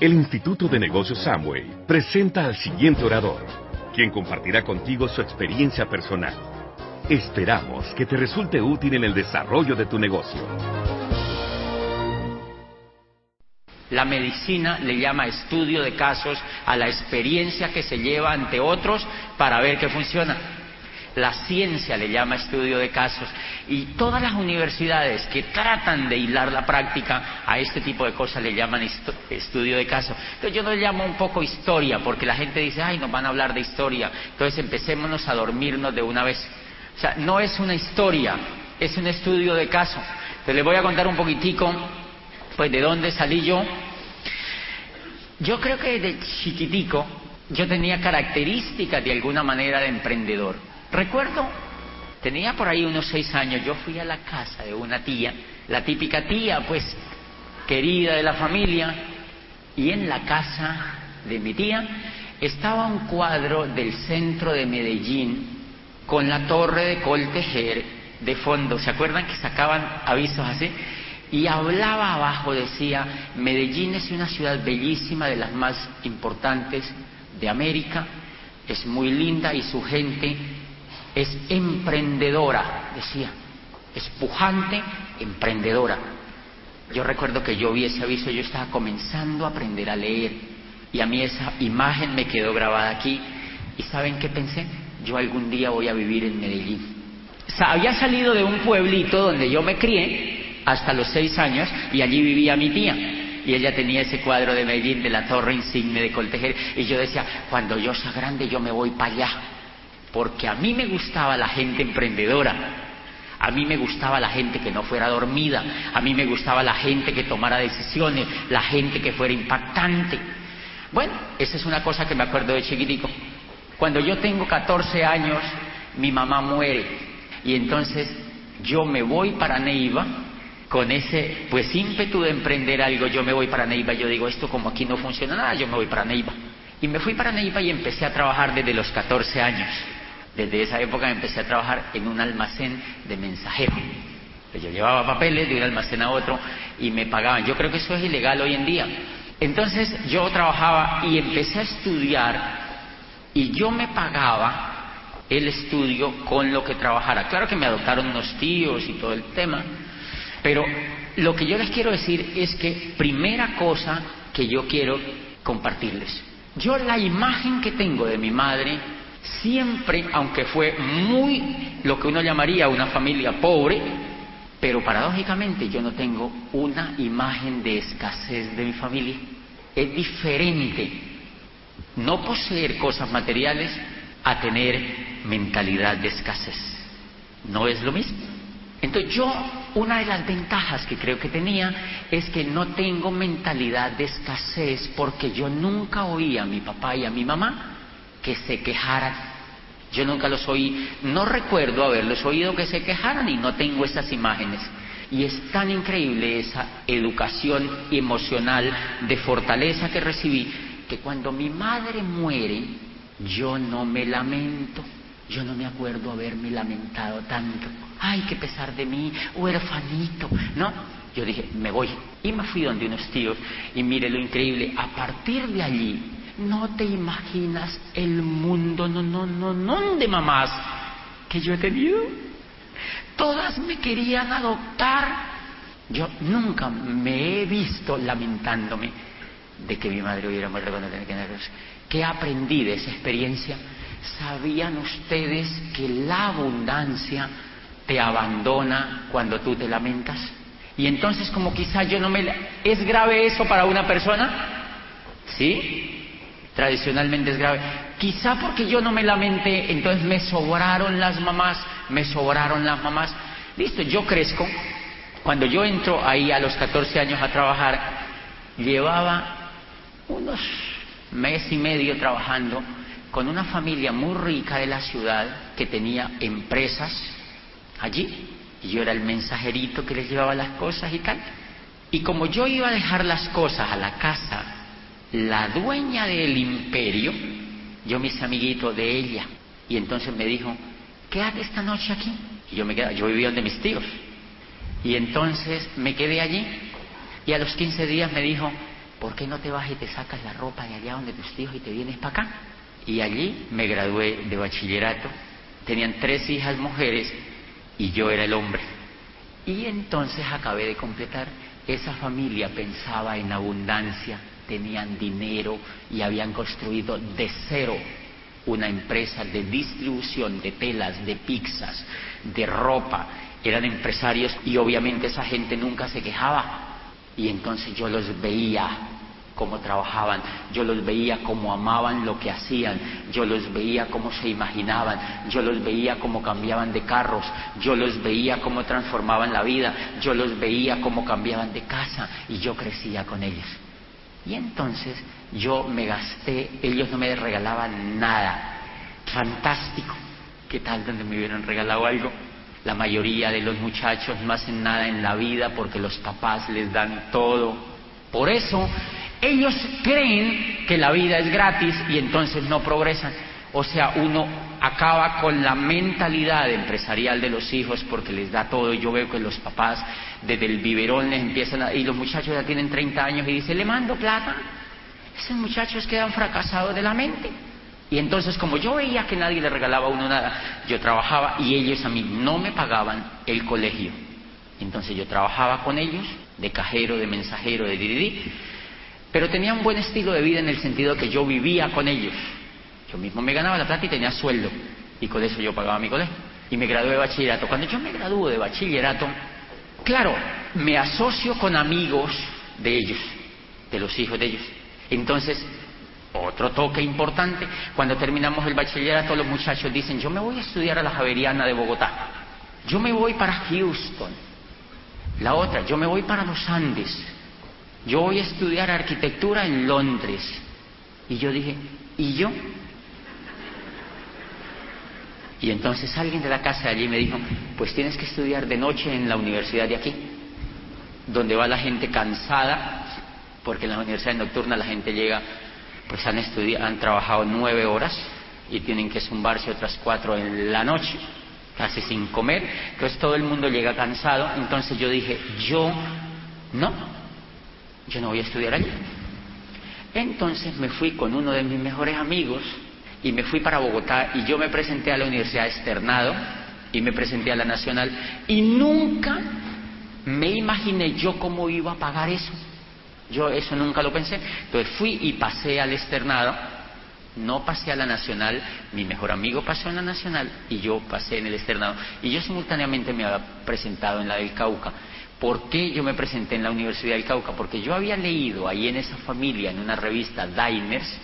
El Instituto de Negocios Samway presenta al siguiente orador, quien compartirá contigo su experiencia personal. Esperamos que te resulte útil en el desarrollo de tu negocio. La medicina le llama estudio de casos a la experiencia que se lleva ante otros para ver qué funciona. La ciencia le llama estudio de casos y todas las universidades que tratan de hilar la práctica a este tipo de cosas le llaman estudio de casos. Entonces yo lo llamo un poco historia porque la gente dice, ay, nos van a hablar de historia. Entonces empecémonos a dormirnos de una vez. O sea, no es una historia, es un estudio de caso. Entonces les voy a contar un poquitico, pues, de dónde salí yo. Yo creo que de chiquitico yo tenía características de alguna manera de emprendedor. Recuerdo, tenía por ahí unos seis años, yo fui a la casa de una tía, la típica tía, pues, querida de la familia, y en la casa de mi tía estaba un cuadro del centro de Medellín con la torre de Coltejer de fondo. ¿Se acuerdan que sacaban avisos así? Y hablaba abajo, decía, Medellín es una ciudad bellísima, de las más importantes de América, es muy linda y su gente es emprendedora, decía, es pujante, emprendedora. Yo recuerdo que yo vi ese aviso, yo estaba comenzando a aprender a leer y a mí esa imagen me quedó grabada aquí y ¿saben qué pensé? Yo algún día voy a vivir en Medellín. había salido de un pueblito donde yo me crié hasta los seis años y allí vivía mi tía y ella tenía ese cuadro de Medellín de la torre insigne de Coltejer y yo decía, cuando yo sea grande yo me voy para allá porque a mí me gustaba la gente emprendedora, a mí me gustaba la gente que no fuera dormida, a mí me gustaba la gente que tomara decisiones, la gente que fuera impactante. Bueno, esa es una cosa que me acuerdo de chiquitico. Cuando yo tengo 14 años, mi mamá muere y entonces yo me voy para Neiva con ese pues ímpetu de emprender algo, yo me voy para Neiva, yo digo, esto como aquí no funciona nada, yo me voy para Neiva. Y me fui para Neiva y empecé a trabajar desde los 14 años. Desde esa época empecé a trabajar en un almacén de mensajeros. Yo llevaba papeles de un almacén a otro y me pagaban. Yo creo que eso es ilegal hoy en día. Entonces yo trabajaba y empecé a estudiar y yo me pagaba el estudio con lo que trabajara. Claro que me adoptaron unos tíos y todo el tema, pero lo que yo les quiero decir es que primera cosa que yo quiero compartirles. Yo la imagen que tengo de mi madre siempre, aunque fue muy lo que uno llamaría una familia pobre, pero paradójicamente yo no tengo una imagen de escasez de mi familia. Es diferente no poseer cosas materiales a tener mentalidad de escasez. No es lo mismo. Entonces yo, una de las ventajas que creo que tenía es que no tengo mentalidad de escasez porque yo nunca oí a mi papá y a mi mamá que se quejaran. Yo nunca los oí, no recuerdo haberlos oído que se quejaran y no tengo esas imágenes. Y es tan increíble esa educación emocional de fortaleza que recibí que cuando mi madre muere, yo no me lamento. Yo no me acuerdo haberme lamentado tanto. Ay, qué pesar de mí, huerfanito. No, yo dije, me voy. Y me fui donde unos tíos. Y mire lo increíble, a partir de allí no te imaginas el mundo, no, no, no, no de mamás que yo he tenido. Todas me querían adoptar. Yo nunca me he visto lamentándome de que mi madre hubiera muerto cuando tenía que nacer. ¿Qué aprendí de esa experiencia? ¿Sabían ustedes que la abundancia te abandona cuando tú te lamentas? Y entonces como quizá yo no me... ¿Es grave eso para una persona? ¿Sí? Tradicionalmente es grave. Quizá porque yo no me lamenté, entonces me sobraron las mamás, me sobraron las mamás. Listo, yo crezco. Cuando yo entro ahí a los 14 años a trabajar, llevaba unos mes y medio trabajando con una familia muy rica de la ciudad que tenía empresas allí. Y yo era el mensajerito que les llevaba las cosas y tal. Y como yo iba a dejar las cosas a la casa la dueña del imperio, yo mis amiguitos de ella, y entonces me dijo, quédate esta noche aquí. Y yo me quedé, yo vivía donde mis tíos. Y entonces me quedé allí, y a los 15 días me dijo, ¿por qué no te vas y te sacas la ropa de allá donde tus hijos y te vienes para acá? Y allí me gradué de bachillerato. Tenían tres hijas mujeres y yo era el hombre. Y entonces acabé de completar. Esa familia pensaba en abundancia, tenían dinero y habían construido de cero una empresa de distribución de telas, de pizzas, de ropa. Eran empresarios y obviamente esa gente nunca se quejaba. Y entonces yo los veía cómo trabajaban, yo los veía cómo amaban lo que hacían, yo los veía cómo se imaginaban, yo los veía cómo cambiaban de carros, yo los veía cómo transformaban la vida, yo los veía cómo cambiaban de casa y yo crecía con ellos. Y entonces yo me gasté, ellos no me regalaban nada. Fantástico. ¿Qué tal donde me hubieran regalado algo? La mayoría de los muchachos no hacen nada en la vida porque los papás les dan todo. Por eso ellos creen que la vida es gratis y entonces no progresan. O sea, uno acaba con la mentalidad empresarial de los hijos porque les da todo. Yo veo que los papás desde el biberón les empiezan a... Y los muchachos ya tienen 30 años y dicen, le mando plata. Esos muchachos quedan fracasados de la mente. Y entonces, como yo veía que nadie le regalaba a uno nada, yo trabajaba y ellos a mí no me pagaban el colegio. Entonces yo trabajaba con ellos, de cajero, de mensajero, de diridí, pero tenía un buen estilo de vida en el sentido que yo vivía con ellos. Yo mismo me ganaba la plata y tenía sueldo, y con eso yo pagaba mi colegio. Y me gradué de bachillerato. Cuando yo me gradué de bachillerato, claro, me asocio con amigos de ellos, de los hijos de ellos. Entonces, otro toque importante, cuando terminamos el bachillerato los muchachos dicen, yo me voy a estudiar a la Javeriana de Bogotá, yo me voy para Houston, la otra, yo me voy para los Andes, yo voy a estudiar arquitectura en Londres. Y yo dije, ¿y yo? Y entonces alguien de la casa allí me dijo, pues tienes que estudiar de noche en la universidad de aquí, donde va la gente cansada, porque en la universidad nocturna la gente llega pues han estudiado, han trabajado nueve horas y tienen que zumbarse otras cuatro en la noche, casi sin comer, entonces todo el mundo llega cansado, entonces yo dije, yo no, yo no voy a estudiar allí. Entonces me fui con uno de mis mejores amigos y me fui para Bogotá y yo me presenté a la Universidad Externado y me presenté a la Nacional y nunca me imaginé yo cómo iba a pagar eso. Yo eso nunca lo pensé. Entonces fui y pasé al externado, no pasé a la nacional, mi mejor amigo pasó en la nacional y yo pasé en el externado. Y yo simultáneamente me había presentado en la del Cauca. ¿Por qué yo me presenté en la Universidad del Cauca? Porque yo había leído ahí en esa familia, en una revista Diners,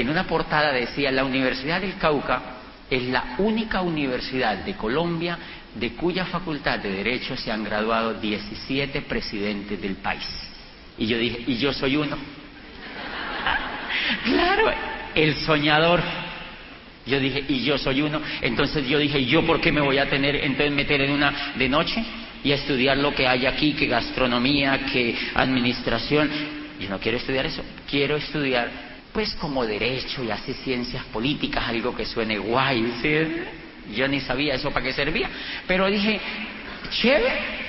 en una portada decía, la Universidad del Cauca es la única universidad de Colombia de cuya facultad de Derecho se han graduado 17 presidentes del país. Y yo dije, y yo soy uno. claro, el soñador. Yo dije, y yo soy uno. Entonces yo dije, ¿yo por qué me voy a tener, entonces meter en una de noche y a estudiar lo que hay aquí, que gastronomía, que administración? Yo no quiero estudiar eso. Quiero estudiar, pues, como derecho y así ciencias políticas, algo que suene guay. ¿sí? Yo ni sabía eso para qué servía. Pero dije, chévere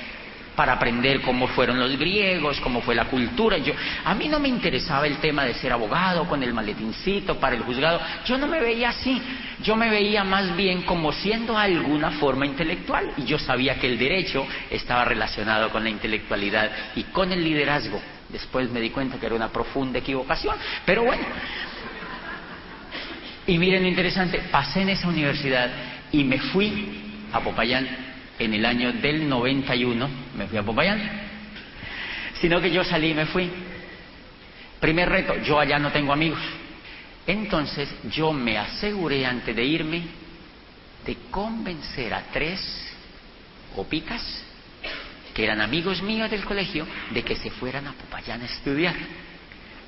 para aprender cómo fueron los griegos, cómo fue la cultura. Yo, a mí no me interesaba el tema de ser abogado con el maletincito para el juzgado. Yo no me veía así. Yo me veía más bien como siendo alguna forma intelectual. Y yo sabía que el derecho estaba relacionado con la intelectualidad y con el liderazgo. Después me di cuenta que era una profunda equivocación. Pero bueno. Y miren lo interesante, pasé en esa universidad y me fui a Popayán en el año del 91 me fui a Popayán, sino que yo salí y me fui. Primer reto, yo allá no tengo amigos. Entonces yo me aseguré antes de irme de convencer a tres opicas eran amigos míos del colegio de que se fueran a Popayán a estudiar.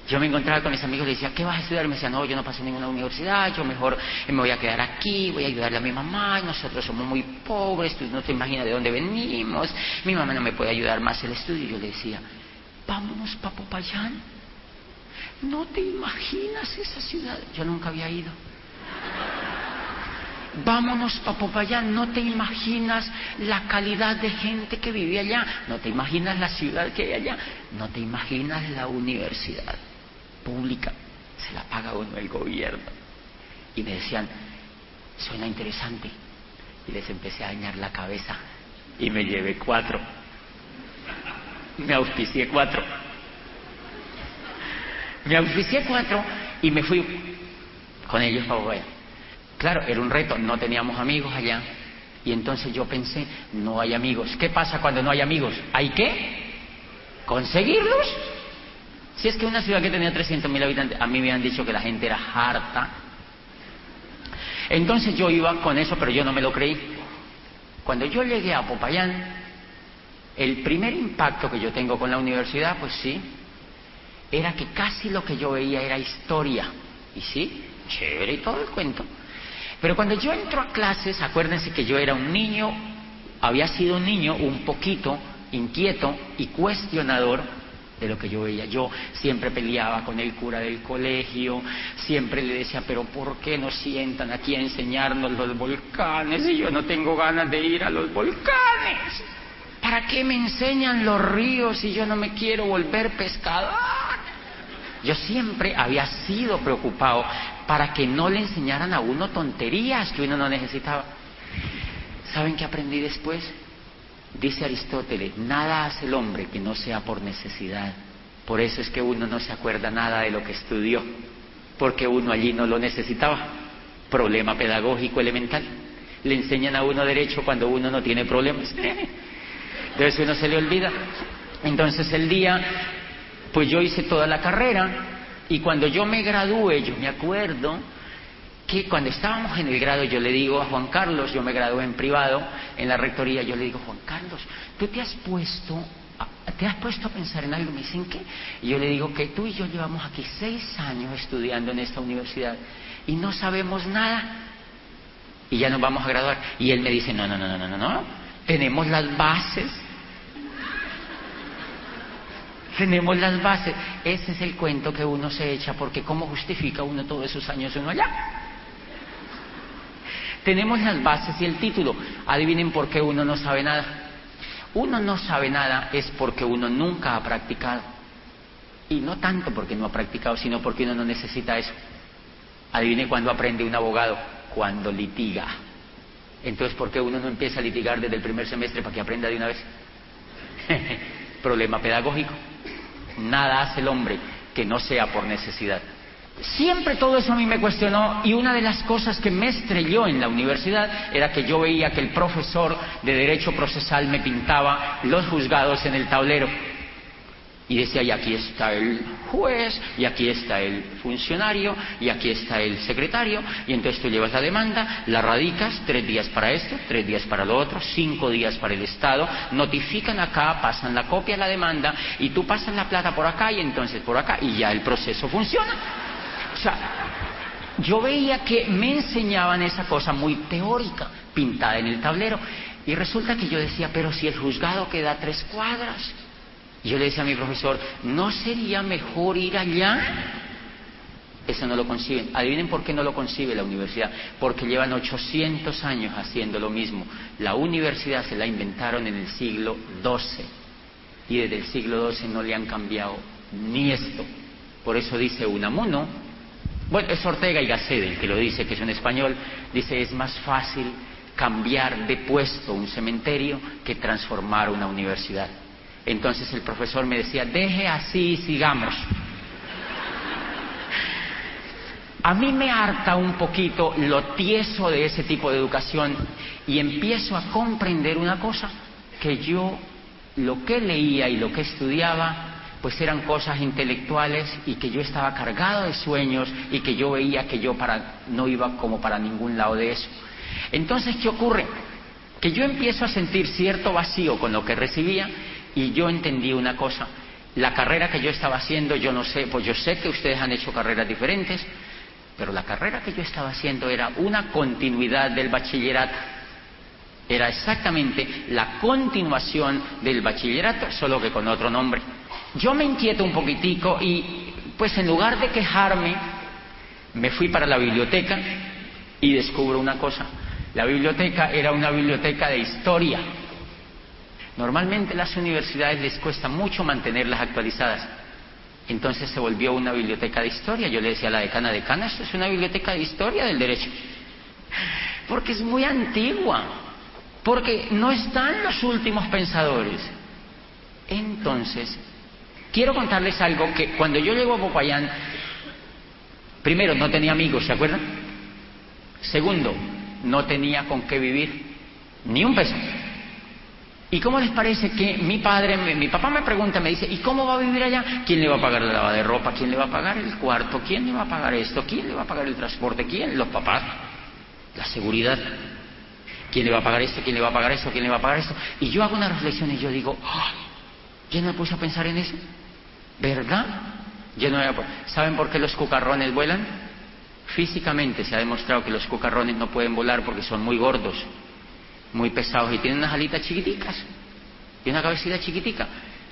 Yo me encontraba con mis amigos y decía, ¿qué vas a estudiar? Me decía, no, yo no paso en ninguna universidad, yo mejor me voy a quedar aquí, voy a ayudarle a mi mamá, nosotros somos muy pobres, tú no te imaginas de dónde venimos, mi mamá no me puede ayudar más el estudio. Yo le decía, vámonos para Popayán. No te imaginas esa ciudad. Yo nunca había ido. Vámonos para Popayán, no te imaginas la calidad de gente que vive allá, no te imaginas la ciudad que hay allá, no te imaginas la universidad pública, se la paga uno el gobierno. Y me decían, suena interesante. Y les empecé a dañar la cabeza y me llevé cuatro. Me auspicié cuatro. Me auspicié cuatro y me fui con ellos para Bogotá. Claro, era un reto, no teníamos amigos allá. Y entonces yo pensé, no hay amigos. ¿Qué pasa cuando no hay amigos? ¿Hay qué? ¿Conseguirlos? Si es que una ciudad que tenía 300.000 habitantes, a mí me han dicho que la gente era harta. Entonces yo iba con eso, pero yo no me lo creí. Cuando yo llegué a Popayán, el primer impacto que yo tengo con la universidad, pues sí, era que casi lo que yo veía era historia. Y sí, chévere y todo el cuento. Pero cuando yo entro a clases, acuérdense que yo era un niño, había sido un niño un poquito inquieto y cuestionador de lo que yo veía. Yo siempre peleaba con el cura del colegio, siempre le decía, pero ¿por qué nos sientan aquí a enseñarnos los volcanes y yo no tengo ganas de ir a los volcanes? ¿Para qué me enseñan los ríos si yo no me quiero volver pescador? Yo siempre había sido preocupado para que no le enseñaran a uno tonterías que uno no necesitaba. ¿Saben qué aprendí después? Dice Aristóteles, nada hace el hombre que no sea por necesidad. Por eso es que uno no se acuerda nada de lo que estudió, porque uno allí no lo necesitaba. Problema pedagógico elemental. Le enseñan a uno derecho cuando uno no tiene problemas. Entonces uno se le olvida. Entonces el día, pues yo hice toda la carrera y cuando yo me gradué, yo me acuerdo que cuando estábamos en el grado yo le digo a Juan Carlos, yo me gradué en privado en la rectoría, yo le digo, Juan Carlos, tú te has puesto, a, te has puesto a pensar en algo, me dicen que, y yo le digo que tú y yo llevamos aquí seis años estudiando en esta universidad y no sabemos nada y ya nos vamos a graduar. Y él me dice, no, no, no, no, no, no, tenemos las bases. Tenemos las bases. Ese es el cuento que uno se echa, porque ¿cómo justifica uno todos esos años uno allá? Tenemos las bases y el título. Adivinen por qué uno no sabe nada. Uno no sabe nada es porque uno nunca ha practicado. Y no tanto porque no ha practicado, sino porque uno no necesita eso. Adivine cuándo aprende un abogado, cuando litiga. Entonces, ¿por qué uno no empieza a litigar desde el primer semestre para que aprenda de una vez? Problema pedagógico. Nada hace el hombre que no sea por necesidad. Siempre todo eso a mí me cuestionó y una de las cosas que me estrelló en la universidad era que yo veía que el profesor de Derecho Procesal me pintaba los juzgados en el tablero. Y decía, y aquí está el juez, y aquí está el funcionario, y aquí está el secretario, y entonces tú llevas la demanda, la radicas, tres días para esto, tres días para lo otro, cinco días para el Estado, notifican acá, pasan la copia de la demanda, y tú pasas la plata por acá y entonces por acá, y ya el proceso funciona. O sea, yo veía que me enseñaban esa cosa muy teórica, pintada en el tablero, y resulta que yo decía, pero si el juzgado queda tres cuadras, y yo le decía a mi profesor, ¿no sería mejor ir allá? Eso no lo conciben. Adivinen por qué no lo concibe la universidad. Porque llevan 800 años haciendo lo mismo. La universidad se la inventaron en el siglo XII. Y desde el siglo XII no le han cambiado ni esto. Por eso dice Unamuno, bueno, es Ortega y Gasset el que lo dice, que es un español, dice, es más fácil cambiar de puesto un cementerio que transformar una universidad. Entonces el profesor me decía, deje así y sigamos. A mí me harta un poquito lo tieso de ese tipo de educación y empiezo a comprender una cosa, que yo lo que leía y lo que estudiaba pues eran cosas intelectuales y que yo estaba cargado de sueños y que yo veía que yo para, no iba como para ningún lado de eso. Entonces, ¿qué ocurre? Que yo empiezo a sentir cierto vacío con lo que recibía y yo entendí una cosa. La carrera que yo estaba haciendo, yo no sé, pues yo sé que ustedes han hecho carreras diferentes, pero la carrera que yo estaba haciendo era una continuidad del bachillerato. Era exactamente la continuación del bachillerato, solo que con otro nombre. Yo me inquieto un poquitico y, pues en lugar de quejarme, me fui para la biblioteca y descubro una cosa La biblioteca era una biblioteca de historia. Normalmente las universidades les cuesta mucho mantenerlas actualizadas. Entonces se volvió una biblioteca de historia. Yo le decía a la decana, decana, esto es una biblioteca de historia del derecho. Porque es muy antigua. Porque no están los últimos pensadores. Entonces, quiero contarles algo que cuando yo llego a Popayán, primero, no tenía amigos, ¿se acuerdan? Segundo, no tenía con qué vivir, ni un peso. ¿Y cómo les parece que mi padre, mi, papá me pregunta, me dice, ¿y cómo va a vivir allá? ¿Quién le va a pagar la lava de ropa? ¿Quién le va a pagar el cuarto? ¿Quién le va a pagar esto? ¿Quién le va a pagar el transporte? ¿Quién? Los papás. La seguridad. ¿Quién le va a pagar esto? ¿Quién le va a pagar esto? ¿Quién le va a pagar esto? Y yo hago una reflexión y yo digo, ¿ya no me puse a pensar en eso? ¿Verdad? Yo no ¿Saben por qué los cucarrones vuelan? Físicamente se ha demostrado que los cucarrones no pueden volar porque son muy gordos muy pesados y tienen unas alitas chiquiticas y una cabecita chiquitica.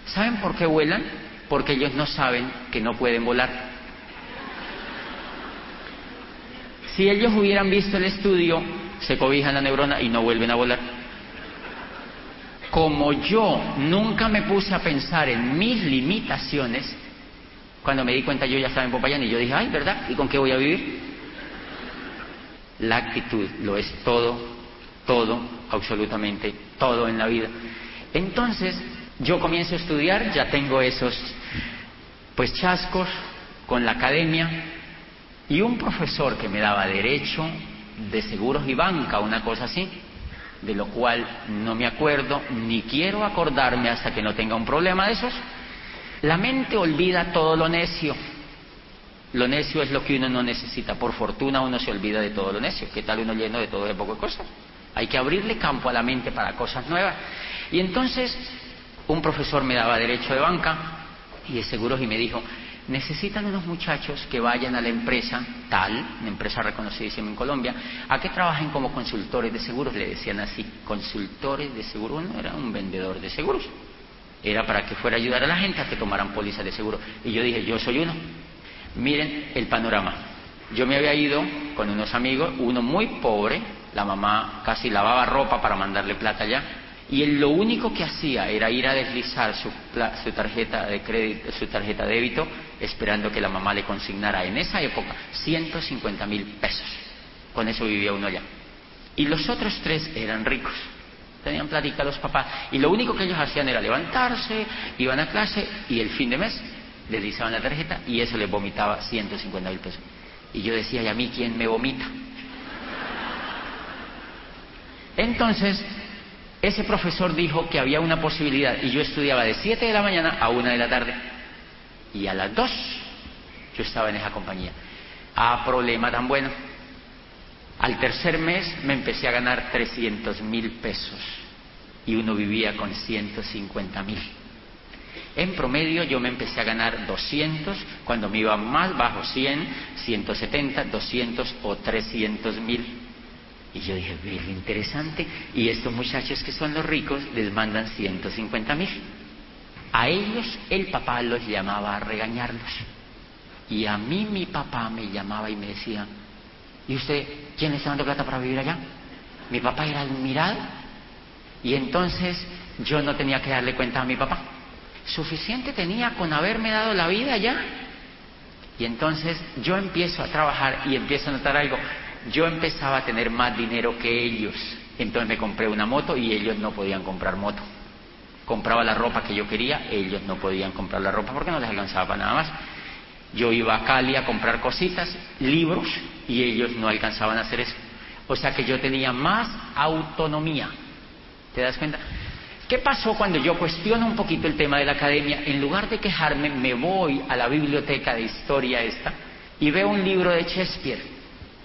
¿Saben por qué vuelan? Porque ellos no saben que no pueden volar. Si ellos hubieran visto el estudio, se cobijan la neurona y no vuelven a volar. Como yo nunca me puse a pensar en mis limitaciones, cuando me di cuenta yo ya estaba en Popayán y yo dije, ay, ¿verdad? ¿Y con qué voy a vivir? La actitud lo es todo todo, absolutamente todo en la vida. Entonces, yo comienzo a estudiar, ya tengo esos pues chascos con la academia y un profesor que me daba derecho de seguros y banca, una cosa así, de lo cual no me acuerdo ni quiero acordarme hasta que no tenga un problema de esos. La mente olvida todo lo necio. Lo necio es lo que uno no necesita. Por fortuna uno se olvida de todo lo necio. ¿Qué tal uno lleno de todo de poco de cosas? Hay que abrirle campo a la mente para cosas nuevas. Y entonces un profesor me daba derecho de banca y de seguros y me dijo, necesitan unos muchachos que vayan a la empresa tal, una empresa reconocidísima en Colombia, a que trabajen como consultores de seguros, le decían así, consultores de seguros, no era un vendedor de seguros, era para que fuera a ayudar a la gente a que tomaran pólizas de seguro. Y yo dije, yo soy uno. Miren el panorama. Yo me había ido con unos amigos, uno muy pobre, la mamá casi lavaba ropa para mandarle plata allá, y él lo único que hacía era ir a deslizar su, su, tarjeta de crédito, su tarjeta de débito, esperando que la mamá le consignara en esa época 150 mil pesos. Con eso vivía uno allá. Y los otros tres eran ricos, tenían plática los papás, y lo único que ellos hacían era levantarse, iban a clase y el fin de mes deslizaban la tarjeta y eso les vomitaba 150 mil pesos. Y yo decía, ¿y a mí quién me vomita? Entonces, ese profesor dijo que había una posibilidad y yo estudiaba de 7 de la mañana a 1 de la tarde. Y a las 2 yo estaba en esa compañía. Ah, problema tan bueno. Al tercer mes me empecé a ganar 300 mil pesos y uno vivía con 150 mil. En promedio yo me empecé a ganar 200, cuando me iba más bajo 100, 170, 200 o 300 mil. Y yo dije, bien interesante, y estos muchachos que son los ricos les mandan 150 mil. A ellos el papá los llamaba a regañarlos. Y a mí mi papá me llamaba y me decía, ¿y usted quién le está dando plata para vivir allá? Mi papá era admirado. Y entonces yo no tenía que darle cuenta a mi papá. Suficiente tenía con haberme dado la vida ya. Y entonces yo empiezo a trabajar y empiezo a notar algo. Yo empezaba a tener más dinero que ellos. Entonces me compré una moto y ellos no podían comprar moto. Compraba la ropa que yo quería, ellos no podían comprar la ropa porque no les alcanzaba nada más. Yo iba a Cali a comprar cositas, libros, y ellos no alcanzaban a hacer eso. O sea que yo tenía más autonomía. ¿Te das cuenta? ¿Qué pasó cuando yo cuestiono un poquito el tema de la academia? En lugar de quejarme, me voy a la biblioteca de historia esta y veo un libro de Shakespeare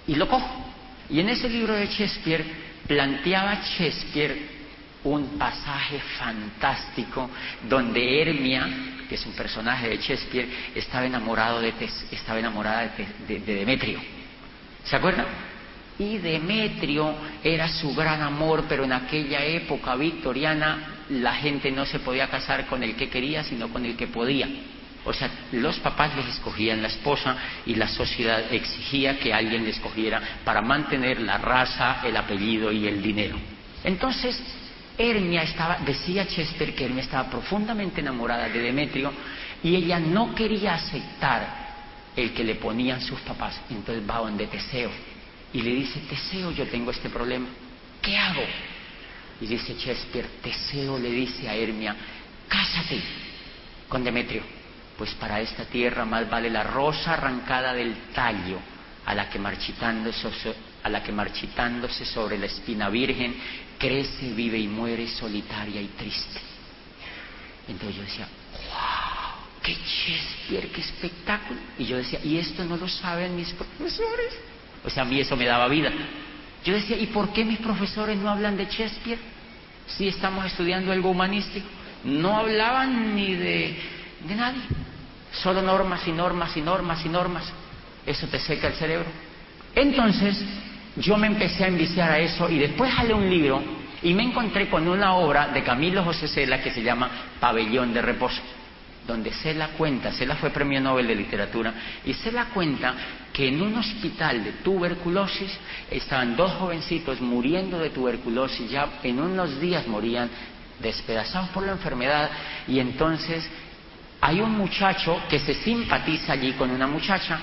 y lo cojo. Y en ese libro de Shakespeare planteaba Shakespeare un pasaje fantástico donde Hermia, que es un personaje de Shakespeare, estaba enamorado de estaba enamorada de Demetrio. ¿Se acuerdan? Y Demetrio era su gran amor, pero en aquella época victoriana la gente no se podía casar con el que quería, sino con el que podía. O sea, los papás les escogían la esposa y la sociedad exigía que alguien le escogiera para mantener la raza, el apellido y el dinero. Entonces, Hermia estaba, decía Chester que Hermia estaba profundamente enamorada de Demetrio y ella no quería aceptar el que le ponían sus papás. Entonces va donde Teseo y le dice, Teseo, yo tengo este problema, ¿qué hago? Y dice Shakespeare, Teseo le dice a Hermia, cásate con Demetrio, pues para esta tierra más vale la rosa arrancada del tallo a la que marchitándose, sobre la espina virgen crece, vive y muere solitaria y triste. Entonces yo decía, wow, qué Shakespeare, qué espectáculo. Y yo decía, ¿y esto no lo saben mis profesores? O sea, a mí eso me daba vida. Yo decía, ¿y por qué mis profesores no hablan de Shakespeare? Si estamos estudiando algo humanístico. No hablaban ni de, de nadie. Solo normas y normas y normas y normas. Eso te seca el cerebro. Entonces, yo me empecé a enviciar a eso y después jalé un libro y me encontré con una obra de Camilo José Cela que se llama Pabellón de Reposo donde se la cuenta, se la fue premio Nobel de Literatura, y se la cuenta que en un hospital de tuberculosis estaban dos jovencitos muriendo de tuberculosis, ya en unos días morían despedazados por la enfermedad, y entonces hay un muchacho que se simpatiza allí con una muchacha,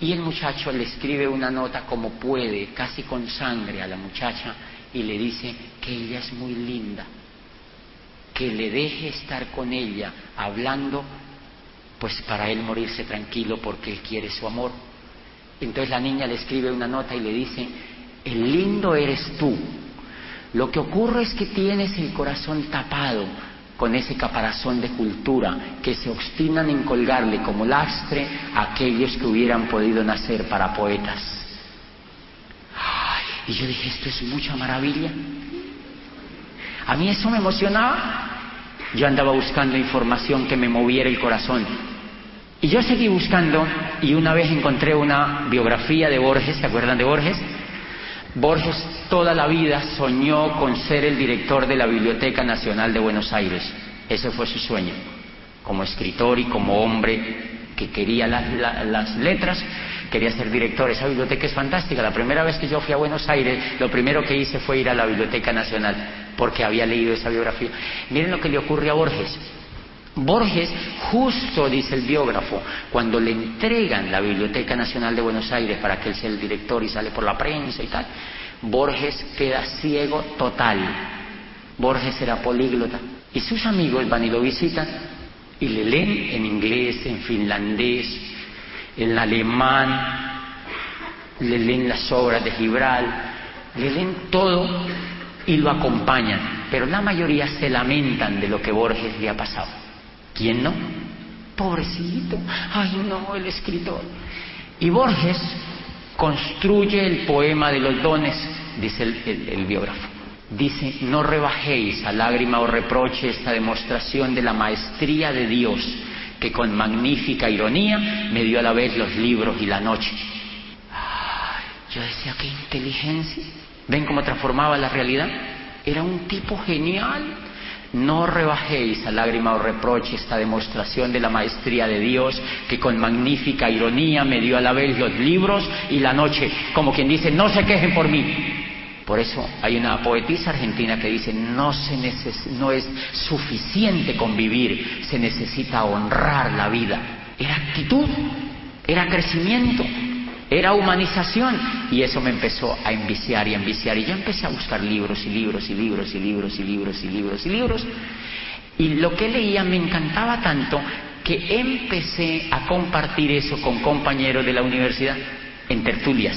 y el muchacho le escribe una nota como puede, casi con sangre a la muchacha, y le dice que ella es muy linda que le deje estar con ella hablando, pues para él morirse tranquilo porque él quiere su amor. Entonces la niña le escribe una nota y le dice, el lindo eres tú. Lo que ocurre es que tienes el corazón tapado con ese caparazón de cultura que se obstinan en colgarle como lastre a aquellos que hubieran podido nacer para poetas. y yo dije, esto es mucha maravilla. A mí eso me emocionaba. Yo andaba buscando información que me moviera el corazón. Y yo seguí buscando y una vez encontré una biografía de Borges, ¿se acuerdan de Borges? Borges toda la vida soñó con ser el director de la Biblioteca Nacional de Buenos Aires. Ese fue su sueño. Como escritor y como hombre que quería las letras, quería ser director. Esa biblioteca es fantástica. La primera vez que yo fui a Buenos Aires, lo primero que hice fue ir a la Biblioteca Nacional, porque había leído esa biografía. Miren lo que le ocurre a Borges. Borges, justo dice el biógrafo, cuando le entregan la Biblioteca Nacional de Buenos Aires para que él sea el director y sale por la prensa y tal, Borges queda ciego total. Borges era políglota. Y sus amigos van y lo visitan y le leen en inglés, en finlandés, en alemán, le leen las obras de Gibral, le leen todo y lo acompañan, pero la mayoría se lamentan de lo que Borges le ha pasado. ¿Quién no? Pobrecito, ay no, el escritor. Y Borges construye el poema de los dones, dice el, biógrafo. Dice, no rebajéis a lágrima o reproche esta demostración de la maestría de Dios que con magnífica ironía me dio a la vez los libros y la noche. yo decía, qué inteligencia. ¿Ven cómo transformaba la realidad? Era un tipo genial. No rebajéis a lágrima o reproche esta demostración de la maestría de Dios que con magnífica ironía me dio a la vez los libros y la noche, como quien dice, no se quejen por mí. Por eso hay una poetisa argentina que dice, no, se no es suficiente convivir, se necesita honrar la vida. Era actitud, era crecimiento, era humanización. Y eso me empezó a enviciar y a enviciar. Y yo empecé a buscar libros y libros y libros y libros y libros y libros y libros. Y lo que leía me encantaba tanto que empecé a compartir eso con compañeros de la universidad en tertulias.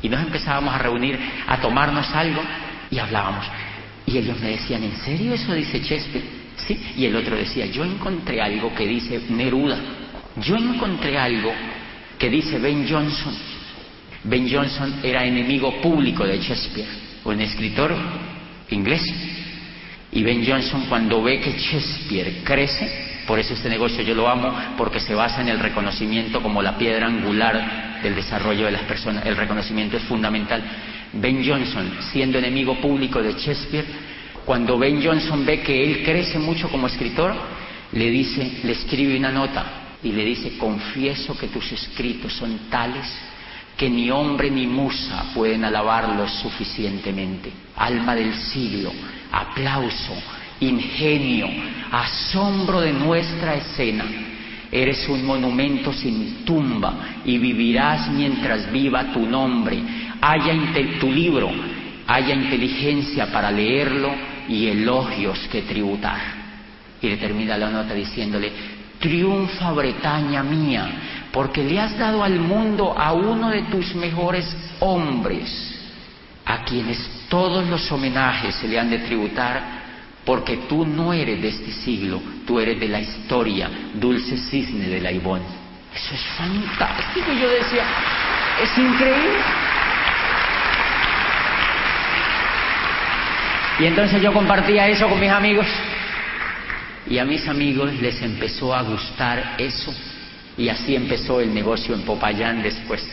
Y nos empezábamos a reunir, a tomarnos algo y hablábamos. Y ellos me decían, ¿en serio eso dice Shakespeare? Sí. Y el otro decía, yo encontré algo que dice Neruda. Yo encontré algo que dice Ben Jonson. Ben Jonson era enemigo público de Shakespeare, un escritor inglés. Y Ben Jonson cuando ve que Shakespeare crece, por eso este negocio yo lo amo, porque se basa en el reconocimiento como la piedra angular del desarrollo de las personas. El reconocimiento es fundamental. Ben Johnson, siendo enemigo público de Shakespeare, cuando Ben Johnson ve que él crece mucho como escritor, le dice, le escribe una nota y le dice, confieso que tus escritos son tales que ni hombre ni musa pueden alabarlos suficientemente. Alma del siglo, aplauso, ingenio, asombro de nuestra escena. Eres un monumento sin tumba y vivirás mientras viva tu nombre. Haya tu libro, haya inteligencia para leerlo y elogios que tributar. Y le termina la nota diciéndole, triunfa Bretaña mía, porque le has dado al mundo a uno de tus mejores hombres, a quienes todos los homenajes se le han de tributar, porque tú no eres de este siglo, tú eres de la historia, dulce cisne de la. Eso es fantástico, yo decía, es increíble. Y entonces yo compartía eso con mis amigos y a mis amigos les empezó a gustar eso y así empezó el negocio en Popayán después.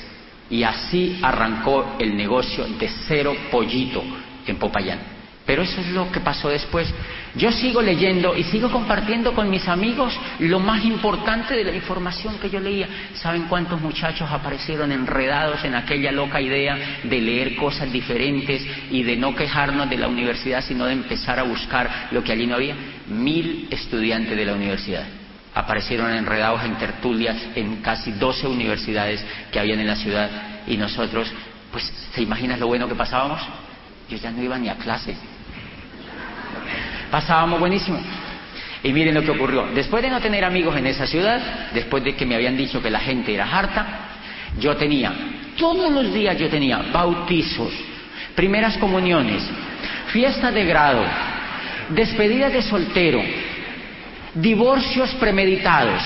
Y así arrancó el negocio de cero pollito en Popayán. Pero eso es lo que pasó después. Yo sigo leyendo y sigo compartiendo con mis amigos lo más importante de la información que yo leía. ¿Saben cuántos muchachos aparecieron enredados en aquella loca idea de leer cosas diferentes y de no quejarnos de la universidad, sino de empezar a buscar lo que allí no había? Mil estudiantes de la universidad aparecieron enredados en tertulias en casi 12 universidades que habían en la ciudad y nosotros, pues, ¿se imaginan lo bueno que pasábamos? Yo ya no iba ni a clase. Pasábamos buenísimo. Y miren lo que ocurrió. Después de no tener amigos en esa ciudad, después de que me habían dicho que la gente era harta, yo tenía, todos los días yo tenía bautizos, primeras comuniones, fiestas de grado, despedidas de soltero, divorcios premeditados,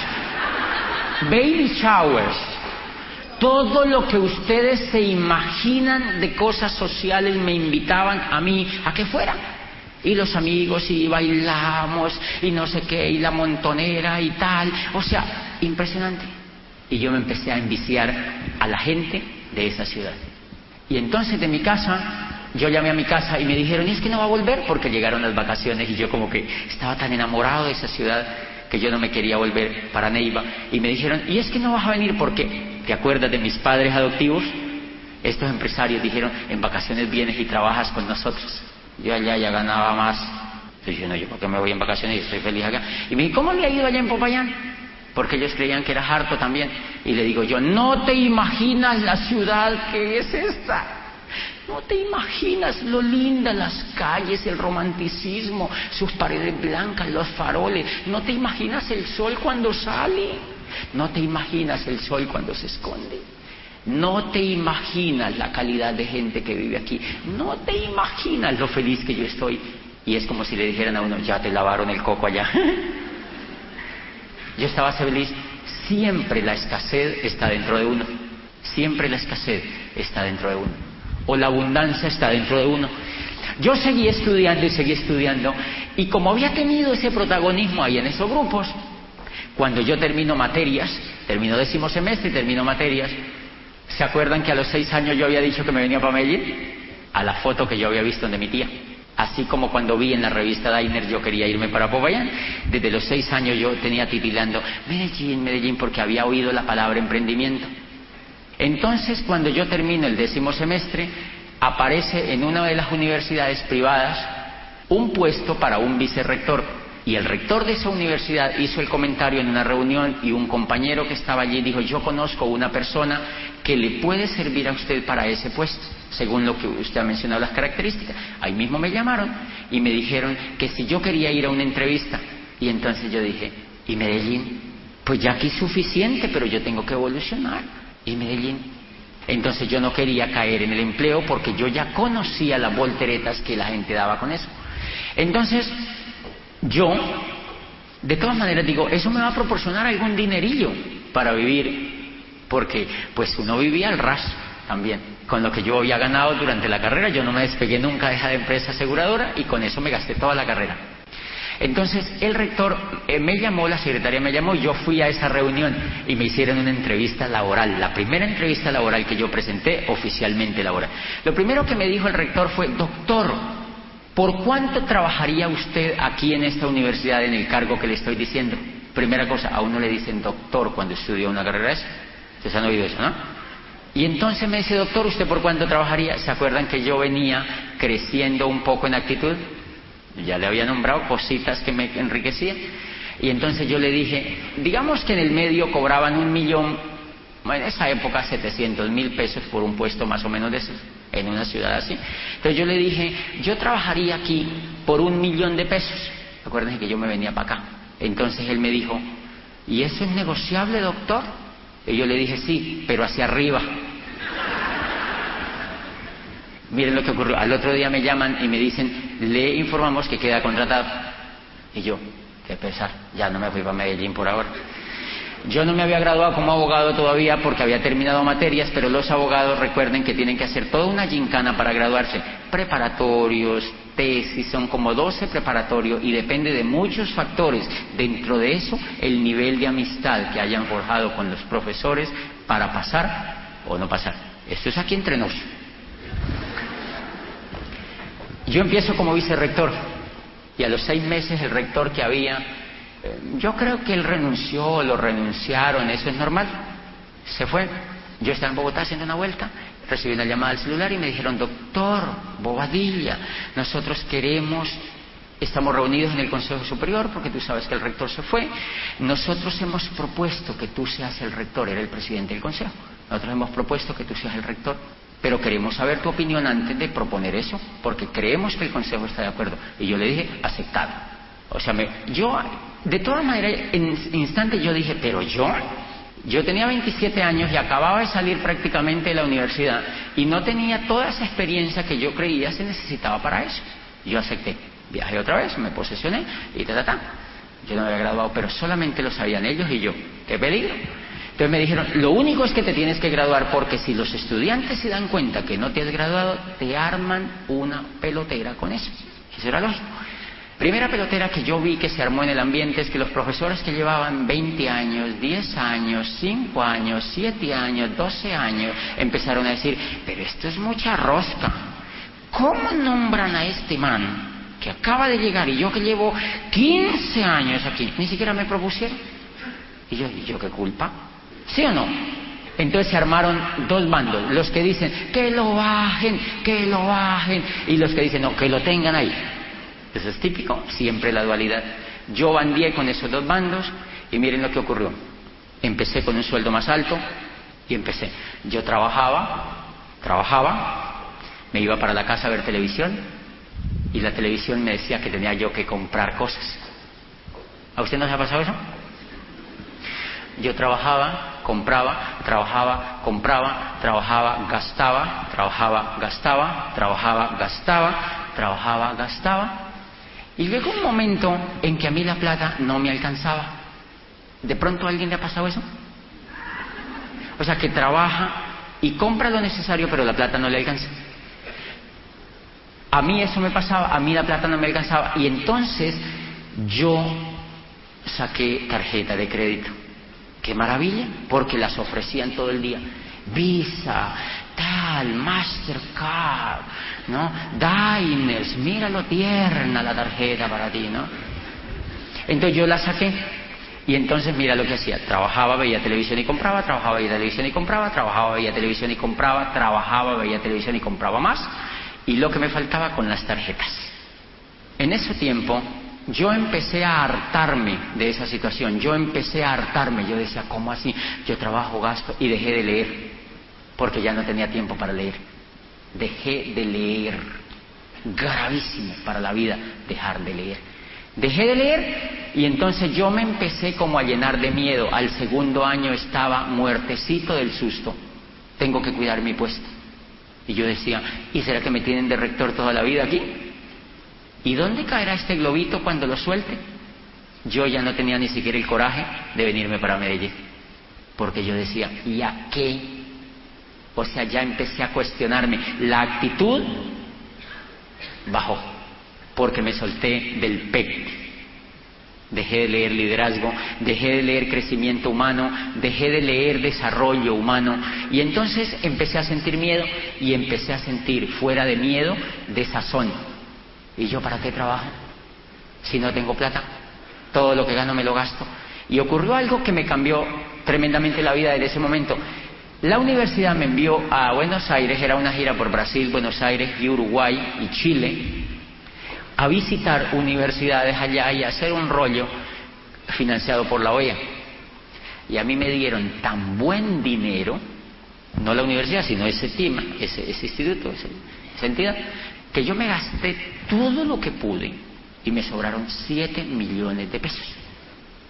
baby showers, todo lo que ustedes se imaginan de cosas sociales me invitaban a mí a que fuera. Y los amigos y bailamos y no sé qué, y la montonera y tal. O sea, impresionante. Y yo me empecé a enviciar a la gente de esa ciudad. Y entonces de mi casa yo llamé a mi casa y me dijeron, ¿y es que no va a volver? Porque llegaron las vacaciones y yo como que estaba tan enamorado de esa ciudad que yo no me quería volver para Neiva. Y me dijeron, ¿y es que no vas a venir? Porque, ¿te acuerdas de mis padres adoptivos? Estos empresarios dijeron, en vacaciones vienes y trabajas con nosotros. Yo allá ya ganaba más. Estoy diciendo, yo, ¿por qué me voy en vacaciones y estoy feliz acá? Y me dijo, ¿cómo le ha ido allá en Popayán? Porque ellos creían que era harto también. Y le digo yo, no te imaginas la ciudad que es esta. No te imaginas lo linda las calles, el romanticismo, sus paredes blancas, los faroles. No te imaginas el sol cuando sale. No te imaginas el sol cuando se esconde. No te imaginas la calidad de gente que vive aquí. No te imaginas lo feliz que yo estoy. Y es como si le dijeran a uno, ya te lavaron el coco allá. yo estaba feliz. Siempre la escasez está dentro de uno. Siempre la escasez está dentro de uno o la abundancia está dentro de uno. Yo seguí estudiando y seguí estudiando y como había tenido ese protagonismo ahí en esos grupos, cuando yo termino materias, termino décimo semestre y termino materias, ¿se acuerdan que a los seis años yo había dicho que me venía para Medellín? A la foto que yo había visto de mi tía. Así como cuando vi en la revista Dainer yo quería irme para Popayán, desde los seis años yo tenía titilando Medellín, Medellín, porque había oído la palabra emprendimiento. Entonces, cuando yo termino el décimo semestre, aparece en una de las universidades privadas un puesto para un vicerrector. Y el rector de esa universidad hizo el comentario en una reunión y un compañero que estaba allí dijo, yo conozco una persona que le puede servir a usted para ese puesto, según lo que usted ha mencionado las características. Ahí mismo me llamaron y me dijeron que si yo quería ir a una entrevista. Y entonces yo dije, ¿y Medellín? Pues ya aquí es suficiente, pero yo tengo que evolucionar y Medellín. Entonces yo no quería caer en el empleo porque yo ya conocía las volteretas que la gente daba con eso. Entonces yo, de todas maneras digo, eso me va a proporcionar algún dinerillo para vivir, porque pues uno vivía al ras también. Con lo que yo había ganado durante la carrera, yo no me despegué nunca de esa empresa aseguradora y con eso me gasté toda la carrera. Entonces el rector eh, me llamó, la secretaria me llamó, yo fui a esa reunión y me hicieron una entrevista laboral, la primera entrevista laboral que yo presenté oficialmente laboral. Lo primero que me dijo el rector fue, doctor, ¿por cuánto trabajaría usted aquí en esta universidad en el cargo que le estoy diciendo? Primera cosa, a uno le dicen doctor cuando estudia una carrera esa. Ustedes han oído eso, ¿no? Y entonces me dice, doctor, ¿usted por cuánto trabajaría? ¿Se acuerdan que yo venía creciendo un poco en actitud? Ya le había nombrado cositas que me enriquecían. Y entonces yo le dije, digamos que en el medio cobraban un millón, en esa época 700 mil pesos por un puesto más o menos de esos, en una ciudad así. Entonces yo le dije, yo trabajaría aquí por un millón de pesos. Acuérdense que yo me venía para acá. Entonces él me dijo, ¿y eso es negociable, doctor? Y yo le dije, sí, pero hacia arriba. Miren lo que ocurrió. Al otro día me llaman y me dicen, le informamos que queda contratado. Y yo, qué pesar, ya no me fui para Medellín por ahora. Yo no me había graduado como abogado todavía porque había terminado materias, pero los abogados recuerden que tienen que hacer toda una gincana para graduarse. Preparatorios, tesis, son como 12 preparatorios y depende de muchos factores. Dentro de eso, el nivel de amistad que hayan forjado con los profesores para pasar o no pasar. Esto es aquí entre nosotros. Yo empiezo como vicerrector y a los seis meses el rector que había, yo creo que él renunció, lo renunciaron, eso es normal. Se fue. Yo estaba en Bogotá haciendo una vuelta, recibí una llamada al celular y me dijeron, doctor Bobadilla, nosotros queremos, estamos reunidos en el Consejo Superior porque tú sabes que el rector se fue, nosotros hemos propuesto que tú seas el rector, era el presidente del Consejo, nosotros hemos propuesto que tú seas el rector pero queremos saber tu opinión antes de proponer eso, porque creemos que el Consejo está de acuerdo. Y yo le dije, aceptado. O sea, me, yo, de todas maneras, en instante yo dije, pero yo, yo tenía 27 años y acababa de salir prácticamente de la universidad y no tenía toda esa experiencia que yo creía se necesitaba para eso. Yo acepté. Viajé otra vez, me posesioné y ta, ta, ta. Yo no había graduado, pero solamente lo sabían ellos y yo. ¡Qué peligro! Entonces me dijeron, lo único es que te tienes que graduar porque si los estudiantes se dan cuenta que no te has graduado, te arman una pelotera con eso. Eso era lógico. Primera pelotera que yo vi que se armó en el ambiente es que los profesores que llevaban 20 años, 10 años, 5 años, 7 años, 12 años, empezaron a decir, pero esto es mucha rosca. ¿Cómo nombran a este man que acaba de llegar y yo que llevo 15 años aquí? Ni siquiera me propusieron. Y yo, ¿y yo qué culpa? ¿Sí o no? Entonces se armaron dos bandos, los que dicen que lo bajen, que lo bajen, y los que dicen no, que lo tengan ahí. Eso es típico, siempre la dualidad. Yo bandié con esos dos bandos y miren lo que ocurrió. Empecé con un sueldo más alto y empecé. Yo trabajaba, trabajaba, me iba para la casa a ver televisión y la televisión me decía que tenía yo que comprar cosas. ¿A usted no se ha pasado eso? Yo trabajaba, compraba, trabajaba, compraba, trabajaba, gastaba, trabajaba, gastaba, trabajaba, gastaba, trabajaba, gastaba. Y llegó un momento en que a mí la plata no me alcanzaba. ¿De pronto a alguien le ha pasado eso? O sea, que trabaja y compra lo necesario, pero la plata no le alcanza. A mí eso me pasaba, a mí la plata no me alcanzaba. Y entonces yo saqué tarjeta de crédito. Qué maravilla, porque las ofrecían todo el día. Visa, tal, Mastercard, ¿no? Diners, mira lo tierna la tarjeta para ti, ¿no? Entonces yo la saqué y entonces mira lo que hacía. Trabajaba, veía televisión y compraba, trabajaba, veía televisión y compraba, trabajaba, veía televisión y compraba, trabajaba, veía televisión y compraba más. Y lo que me faltaba con las tarjetas. En ese tiempo yo empecé a hartarme de esa situación, yo empecé a hartarme, yo decía, ¿cómo así? Yo trabajo, gasto y dejé de leer, porque ya no tenía tiempo para leer. Dejé de leer, gravísimo para la vida dejar de leer. Dejé de leer y entonces yo me empecé como a llenar de miedo. Al segundo año estaba muertecito del susto. Tengo que cuidar mi puesto. Y yo decía, ¿y será que me tienen de rector toda la vida aquí? ¿Y dónde caerá este globito cuando lo suelte? Yo ya no tenía ni siquiera el coraje de venirme para Medellín, porque yo decía, ¿y a qué? O sea, ya empecé a cuestionarme. La actitud bajó, porque me solté del PEC. Dejé de leer liderazgo, dejé de leer crecimiento humano, dejé de leer desarrollo humano y entonces empecé a sentir miedo y empecé a sentir fuera de miedo desazón ¿Y yo para qué trabajo? Si no tengo plata, todo lo que gano me lo gasto. Y ocurrió algo que me cambió tremendamente la vida en ese momento. La universidad me envió a Buenos Aires, era una gira por Brasil, Buenos Aires y Uruguay y Chile, a visitar universidades allá y hacer un rollo financiado por la OEA. Y a mí me dieron tan buen dinero, no la universidad, sino ese tema, ese, instituto, ese, esa entidad, que yo me gasté todo lo que pude y me sobraron 7 millones de pesos.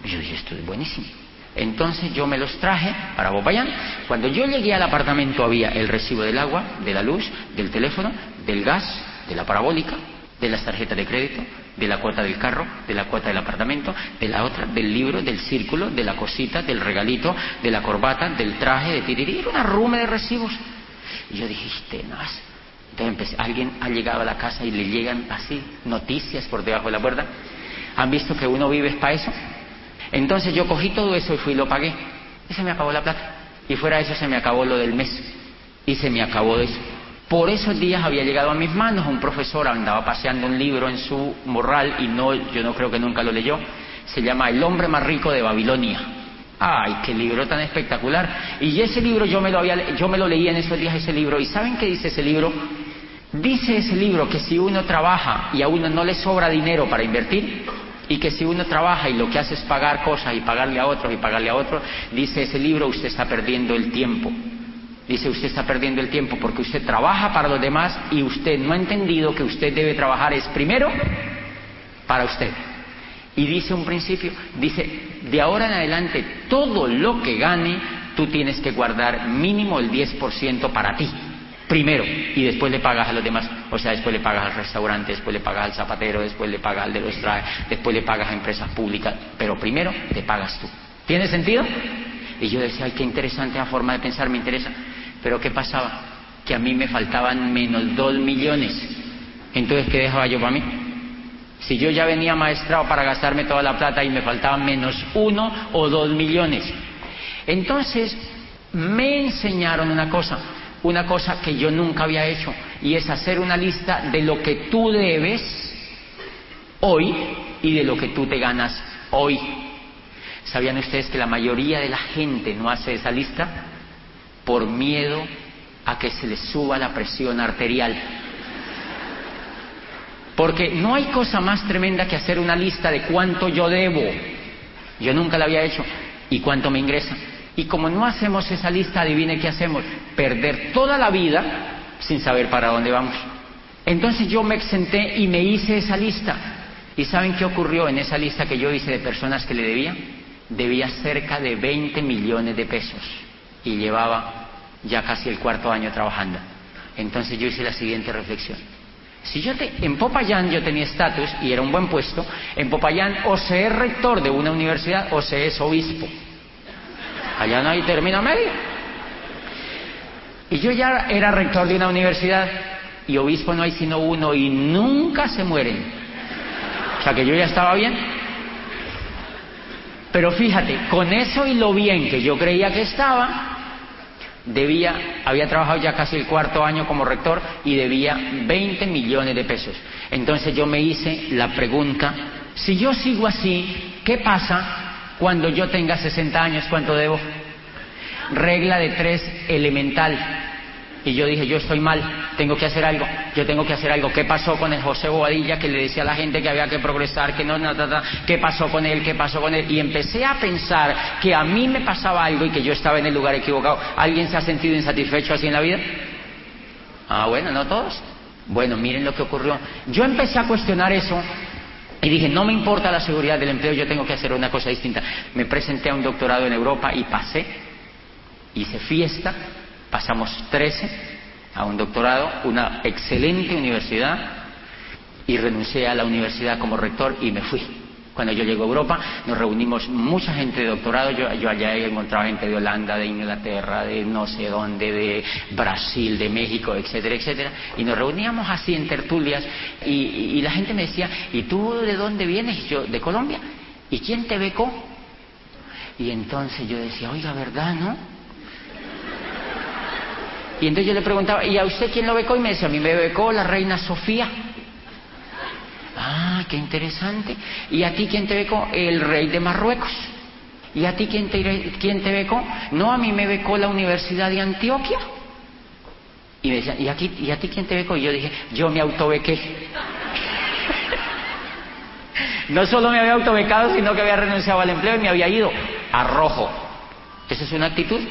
Yo dije, esto es buenísimo. Entonces yo me los traje para Bopayán. Cuando yo llegué al apartamento había el recibo del agua, de la luz, del teléfono, del gas, de la parabólica, de las tarjetas de crédito, de la cuota del carro, de la cuota del apartamento, de la otra, del libro, del círculo, de la cosita, del regalito, de la corbata, del traje, de tirirí. Era una rume de recibos. Y yo dije, tenaz. Entonces alguien ha llegado a la casa y le llegan así noticias por debajo de la puerta. ¿Han visto que uno vive para eso? Entonces yo cogí todo eso y fui y lo pagué. Y se me acabó la plata. Y fuera de eso se me acabó lo del mes. Y se me acabó eso. Por esos días había llegado a mis manos un profesor, andaba paseando un libro en su morral y no, yo no creo que nunca lo leyó. Se llama El hombre más rico de Babilonia. Ay, qué libro tan espectacular. Y ese libro yo me lo había, yo me lo leía en esos días ese libro. ¿Y saben qué dice ese libro? Dice ese libro que si uno trabaja y a uno no le sobra dinero para invertir, y que si uno trabaja y lo que hace es pagar cosas y pagarle a otros y pagarle a otros, dice ese libro, usted está perdiendo el tiempo. Dice, usted está perdiendo el tiempo porque usted trabaja para los demás y usted no ha entendido que usted debe trabajar es primero para usted. Y dice un principio, dice, de ahora en adelante todo lo que gane, tú tienes que guardar mínimo el 10% para ti primero y después le pagas a los demás. O sea, después le pagas al restaurante, después le pagas al zapatero, después le pagas al de los trajes, después le pagas a empresas públicas, pero primero te pagas tú. ¿Tiene sentido? Y yo decía, ay, qué interesante la forma de pensar, me interesa. Pero ¿qué pasaba? Que a mí me faltaban menos dos millones. Entonces, ¿qué dejaba yo para mí? Si yo ya venía maestrado para gastarme toda la plata y me faltaban menos uno o dos millones. Entonces, me enseñaron una cosa, una cosa que yo nunca había hecho y es hacer una lista de lo que tú debes hoy y de lo que tú te ganas hoy. ¿Sabían ustedes que la mayoría de la gente no hace esa lista por miedo a que se les suba la presión arterial? Porque no hay cosa más tremenda que hacer una lista de cuánto yo debo. Yo nunca la había hecho. ¿Y cuánto me ingresa? Y como no hacemos esa lista, adivine qué hacemos. Perder toda la vida sin saber para dónde vamos. Entonces yo me senté y me hice esa lista. ¿Y saben qué ocurrió en esa lista que yo hice de personas que le debía? Debía cerca de 20 millones de pesos y llevaba ya casi el cuarto año trabajando. Entonces yo hice la siguiente reflexión. Si yo te, en Popayán yo tenía estatus y era un buen puesto, en Popayán o se es rector de una universidad o se es obispo. Allá no hay término medio. Y yo ya era rector de una universidad y obispo no hay sino uno y nunca se mueren. O sea que yo ya estaba bien. Pero fíjate, con eso y lo bien que yo creía que estaba, debía, había trabajado ya casi el cuarto año como rector y debía 20 millones de pesos. Entonces yo me hice la pregunta, si yo sigo así, ¿qué pasa cuando yo tenga 60 años, ¿cuánto debo? Regla de tres elemental. Y yo dije, yo estoy mal, tengo que hacer algo, yo tengo que hacer algo. ¿Qué pasó con el José Bobadilla que le decía a la gente que había que progresar, que no, nada, qué pasó con él, qué pasó con él? Y empecé a pensar que a mí me pasaba algo y que yo estaba en el lugar equivocado. ¿Alguien se ha sentido insatisfecho así en la vida? Ah, bueno, no todos. Bueno, miren lo que ocurrió. Yo empecé a cuestionar eso y dije, no me importa la seguridad del empleo, yo tengo que hacer una cosa distinta. Me presenté a un doctorado en Europa y pasé, hice fiesta, pasamos 13 a un doctorado, una excelente universidad, y renuncié a la universidad como rector y me fui. Cuando yo llego a Europa, nos reunimos mucha gente de doctorado. Yo, yo allá he encontrado gente de Holanda, de Inglaterra, de no sé dónde, de Brasil, de México, etcétera, etcétera. Y nos reuníamos así en tertulias. Y, la gente me decía, ¿y tú de dónde vienes? Y yo, de Colombia. ¿Y quién te becó? Y entonces yo decía, oiga, ¿verdad, no? Y entonces yo le preguntaba, ¿y a usted quién lo becó? Y me decía, a mí me becó la reina Sofía. Ah, qué interesante. ¿Y a ti quién te becó? El rey de Marruecos. ¿Y a ti quién te, quién te becó? No, a mí me becó la Universidad de Antioquia. Y me decían, ¿y, ¿y a ti quién te becó? Y yo dije, yo me autobequé. no solo me había autobecado, sino que había renunciado al empleo y me había ido a rojo. Esa es una actitud.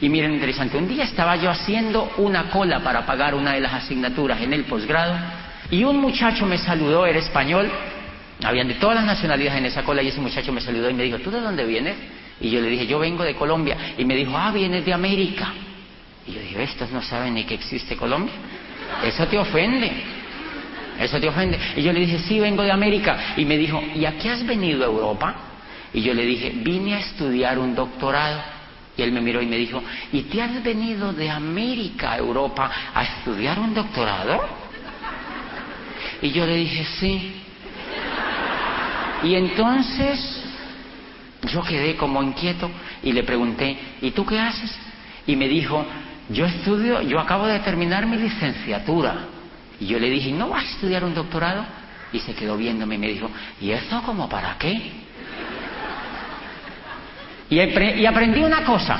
Y miren, interesante, un día estaba yo haciendo una cola para pagar una de las asignaturas en el posgrado y un muchacho me saludó, era español, habían de todas las nacionalidades en esa cola y ese muchacho me saludó y me dijo, ¿tú de dónde vienes? Y yo le dije, yo vengo de Colombia. Y me dijo, ah, vienes de América. Y yo dije, estos no saben ni que existe Colombia. Eso te ofende. Eso te ofende. Y yo le dije, sí, vengo de América. Y me dijo, ¿y a qué has venido a Europa? Y yo le dije, vine a estudiar un doctorado. Y él me miró y me dijo, ¿y te has venido de América a Europa a estudiar un doctorado? Y yo le dije, sí. Y entonces yo quedé como inquieto y le pregunté, ¿y tú qué haces? Y me dijo, yo estudio, yo acabo de terminar mi licenciatura. Y yo le dije, ¿no vas a estudiar un doctorado? Y se quedó viéndome y me dijo, ¿y eso como para qué? Y, aprendí una cosa.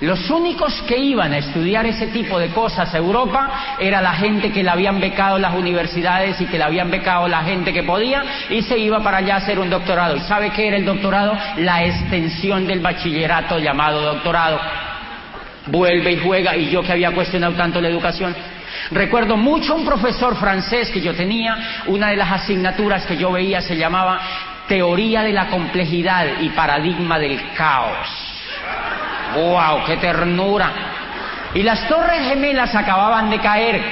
Los únicos que iban a estudiar ese tipo de cosas a Europa era la gente que le habían becado las universidades y que le habían becado la gente que podía y se iba para allá a hacer un doctorado. ¿Y sabe qué era el doctorado? La extensión del bachillerato llamado doctorado. Vuelve y juega y yo que había cuestionado tanto la educación. Recuerdo mucho un profesor francés que yo tenía, una de las asignaturas que yo veía se llamaba teoría de la complejidad y paradigma del caos. ¡Wow! ¡Qué ternura! Y las torres gemelas acababan de caer.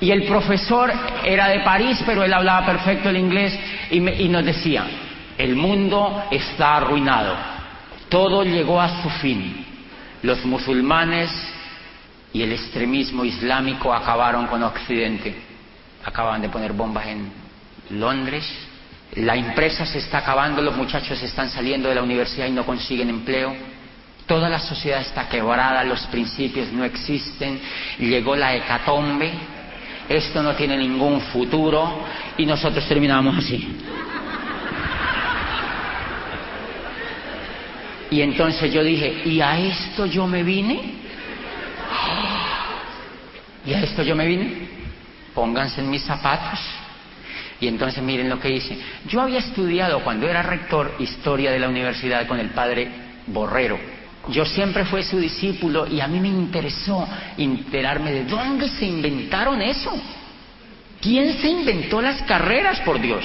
Y el profesor era de París, pero él hablaba perfecto el inglés y, nos decía, el mundo está arruinado. Todo llegó a su fin. Los musulmanes y el extremismo islámico acabaron con Occidente. Acaban de poner bombas en Londres, la empresa se está acabando, los muchachos están saliendo de la universidad y no consiguen empleo. Toda la sociedad está quebrada, los principios no existen, llegó la hecatombe, esto no tiene ningún futuro y nosotros terminamos así. Y entonces yo dije, ¿y a esto yo me vine? ¿Y a esto yo me vine? Pónganse en mis zapatos. Y entonces miren lo que dice. Yo había estudiado cuando era rector historia de la universidad con el padre Borrero. Yo siempre fui su discípulo y a mí me interesó enterarme de dónde se inventaron eso. ¿Quién se inventó las carreras, por Dios?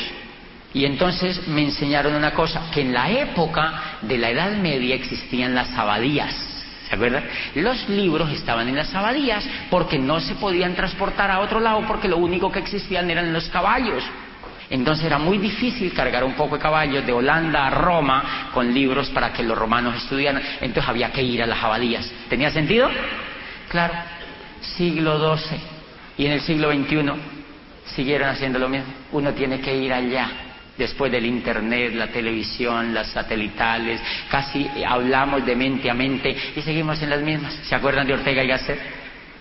Y entonces me enseñaron una cosa, que en la época de la Edad Media existían las abadías. ¿Se acuerdan? Los libros estaban en las abadías porque no se podían transportar a otro lado porque lo único que existían eran los caballos. Entonces era muy difícil cargar un poco de caballos de Holanda a Roma con libros para que los romanos estudiaran. Entonces había que ir a las abadías. ¿Tenía sentido? Claro. Siglo XII. Y en el siglo XXI siguieron haciendo lo mismo. Uno tiene que ir allá. Después del Internet, la televisión, las satelitales, casi hablamos de mente a mente y seguimos en las mismas. ¿Se acuerdan de Ortega y Gasset?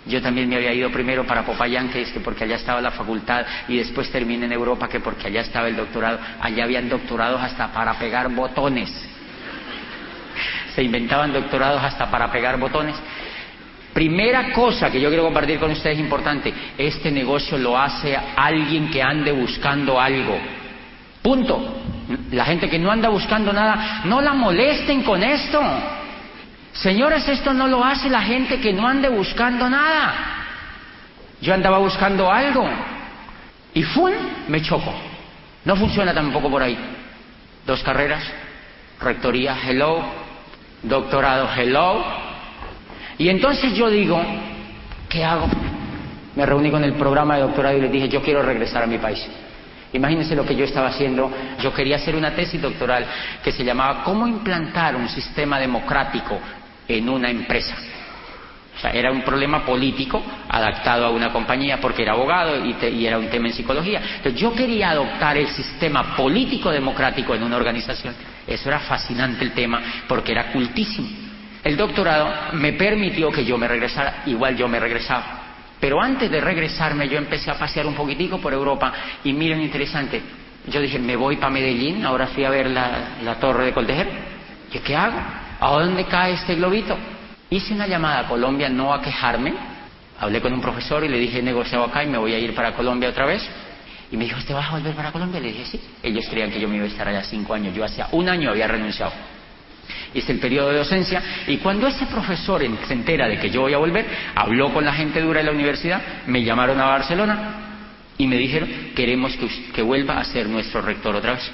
Yo también me había ido primero para Popayán, que es que porque allá estaba la facultad, y después terminé en Europa, que porque allá estaba el doctorado. Allá habían doctorados hasta para pegar botones. Se inventaban doctorados hasta para pegar botones. Primera cosa que yo quiero compartir con ustedes importante, este negocio lo hace alguien que ande buscando algo. Punto. La gente que no anda buscando nada, no la molesten con esto. Señores, esto no lo hace la gente que no ande buscando nada. Yo andaba buscando algo y ¡fum! me choco. No funciona tampoco por ahí. Dos carreras, rectoría, hello, doctorado, hello. Y entonces yo digo, ¿qué hago? Me reuní con el programa de doctorado y les dije, yo quiero regresar a mi país. Imagínense lo que yo estaba haciendo. Yo quería hacer una tesis doctoral que se llamaba ¿Cómo implantar un sistema democrático en una empresa. O sea, era un problema político adaptado a una compañía porque era abogado y, era un tema en psicología. Entonces yo quería adoptar el sistema político democrático en una organización. Eso era fascinante el tema porque era cultísimo. El doctorado me permitió que yo me regresara, igual yo me regresaba. Pero antes de regresarme yo empecé a pasear un poquitico por Europa y miren interesante, yo dije, me voy para Medellín, ahora fui a ver la, torre de Coldejer. ¿Qué, ¿Qué hago? ¿A dónde cae este globito? Hice una llamada a Colombia no a quejarme, hablé con un profesor y le dije, he negociado acá y me voy a ir para Colombia otra vez. Y me dijo, ¿te vas a volver para Colombia? Le dije, sí. Ellos creían que yo me iba a estar allá cinco años. Yo hacía un año había renunciado. Hice el periodo de docencia y cuando ese profesor se entera de que yo voy a volver, habló con la gente dura de la universidad, me llamaron a Barcelona y me dijeron, queremos que, que vuelva a ser nuestro rector otra vez.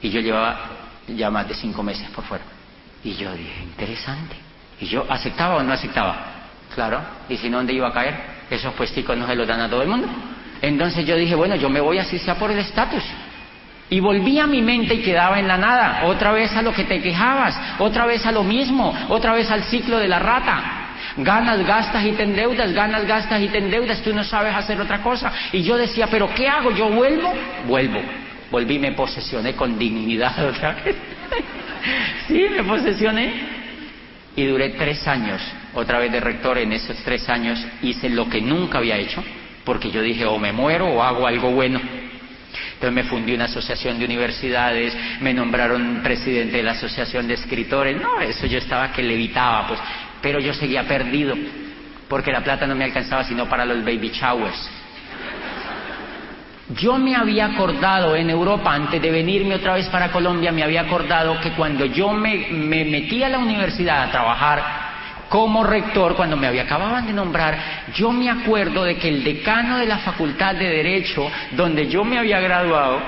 Y yo llevaba ya más de cinco meses por fuera. Y yo dije, interesante. Y yo, ¿aceptaba o no aceptaba? Claro. ¿Y si no, dónde iba a caer? Esos puesticos no se los dan a todo el mundo. Entonces yo dije, bueno, yo me voy así sea por el estatus. Y volví a mi mente y quedaba en la nada, otra vez a lo que te quejabas, otra vez a lo mismo, otra vez al ciclo de la rata. Ganas, gastas y te endeudas, ganas, gastas y te endeudas, tú no sabes hacer otra cosa. Y yo decía, pero ¿qué hago? ¿Yo vuelvo? Vuelvo. Volví, me posesioné con dignidad otra vez. sí, me posesioné. Y duré tres años, otra vez de rector, en esos tres años hice lo que nunca había hecho, porque yo dije, o me muero o hago algo bueno. Entonces me fundí una asociación de universidades, me nombraron presidente de la asociación de escritores. No, eso yo estaba que levitaba, pues. Pero yo seguía perdido, porque la plata no me alcanzaba sino para los baby showers. Yo me había acordado en Europa, antes de venirme otra vez para Colombia, me había acordado que cuando yo me, me metí a la universidad a trabajar, como rector, cuando me había, acababan de nombrar, yo me acuerdo de que el decano de la Facultad de Derecho, donde yo me había graduado,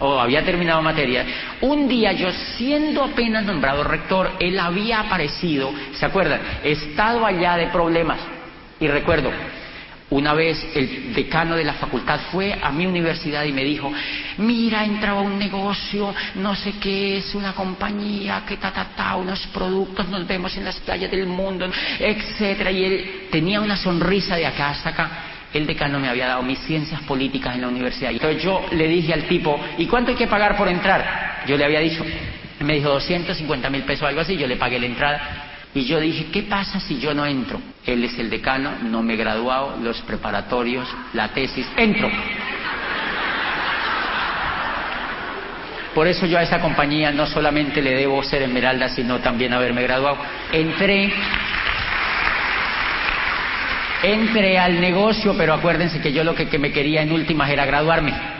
o había terminado materia, un día yo siendo apenas nombrado rector, él había aparecido, ¿se acuerdan? Estado allá de problemas. Y recuerdo, una vez el decano de la facultad fue a mi universidad y me dijo, mira, entraba un negocio, no sé qué es, una compañía, que ta, ta, ta, unos productos, nos vemos en las playas del mundo, etcétera. Y él tenía una sonrisa de acá hasta acá. El decano me había dado mis ciencias políticas en la universidad. Entonces yo le dije al tipo, ¿y cuánto hay que pagar por entrar? Yo le había dicho, me dijo 250 mil pesos algo así, yo le pagué la entrada y yo dije, ¿qué pasa si yo no entro? Él es el decano, no me he graduado, los preparatorios, la tesis, entro. Por eso yo a esa compañía no solamente le debo ser esmeralda, sino también haberme graduado. Entré, entré al negocio, pero acuérdense que yo lo que, que me quería en últimas era graduarme.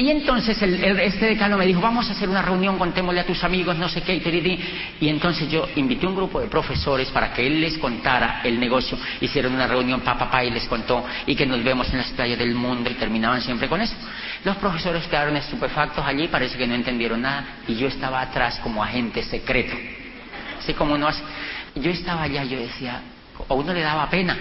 Y entonces el, este decano me dijo, vamos a hacer una reunión, contémosle a tus amigos, no sé qué, y, y entonces yo invité un grupo de profesores para que él les contara el negocio. Hicieron una reunión, papá, papá, y les contó, y que nos vemos en las playas del mundo, y terminaban siempre con eso. Los profesores quedaron estupefactos allí, parece que no entendieron nada, y yo estaba atrás como agente secreto. Así como uno hace. Yo estaba allá, yo decía, a uno le daba pena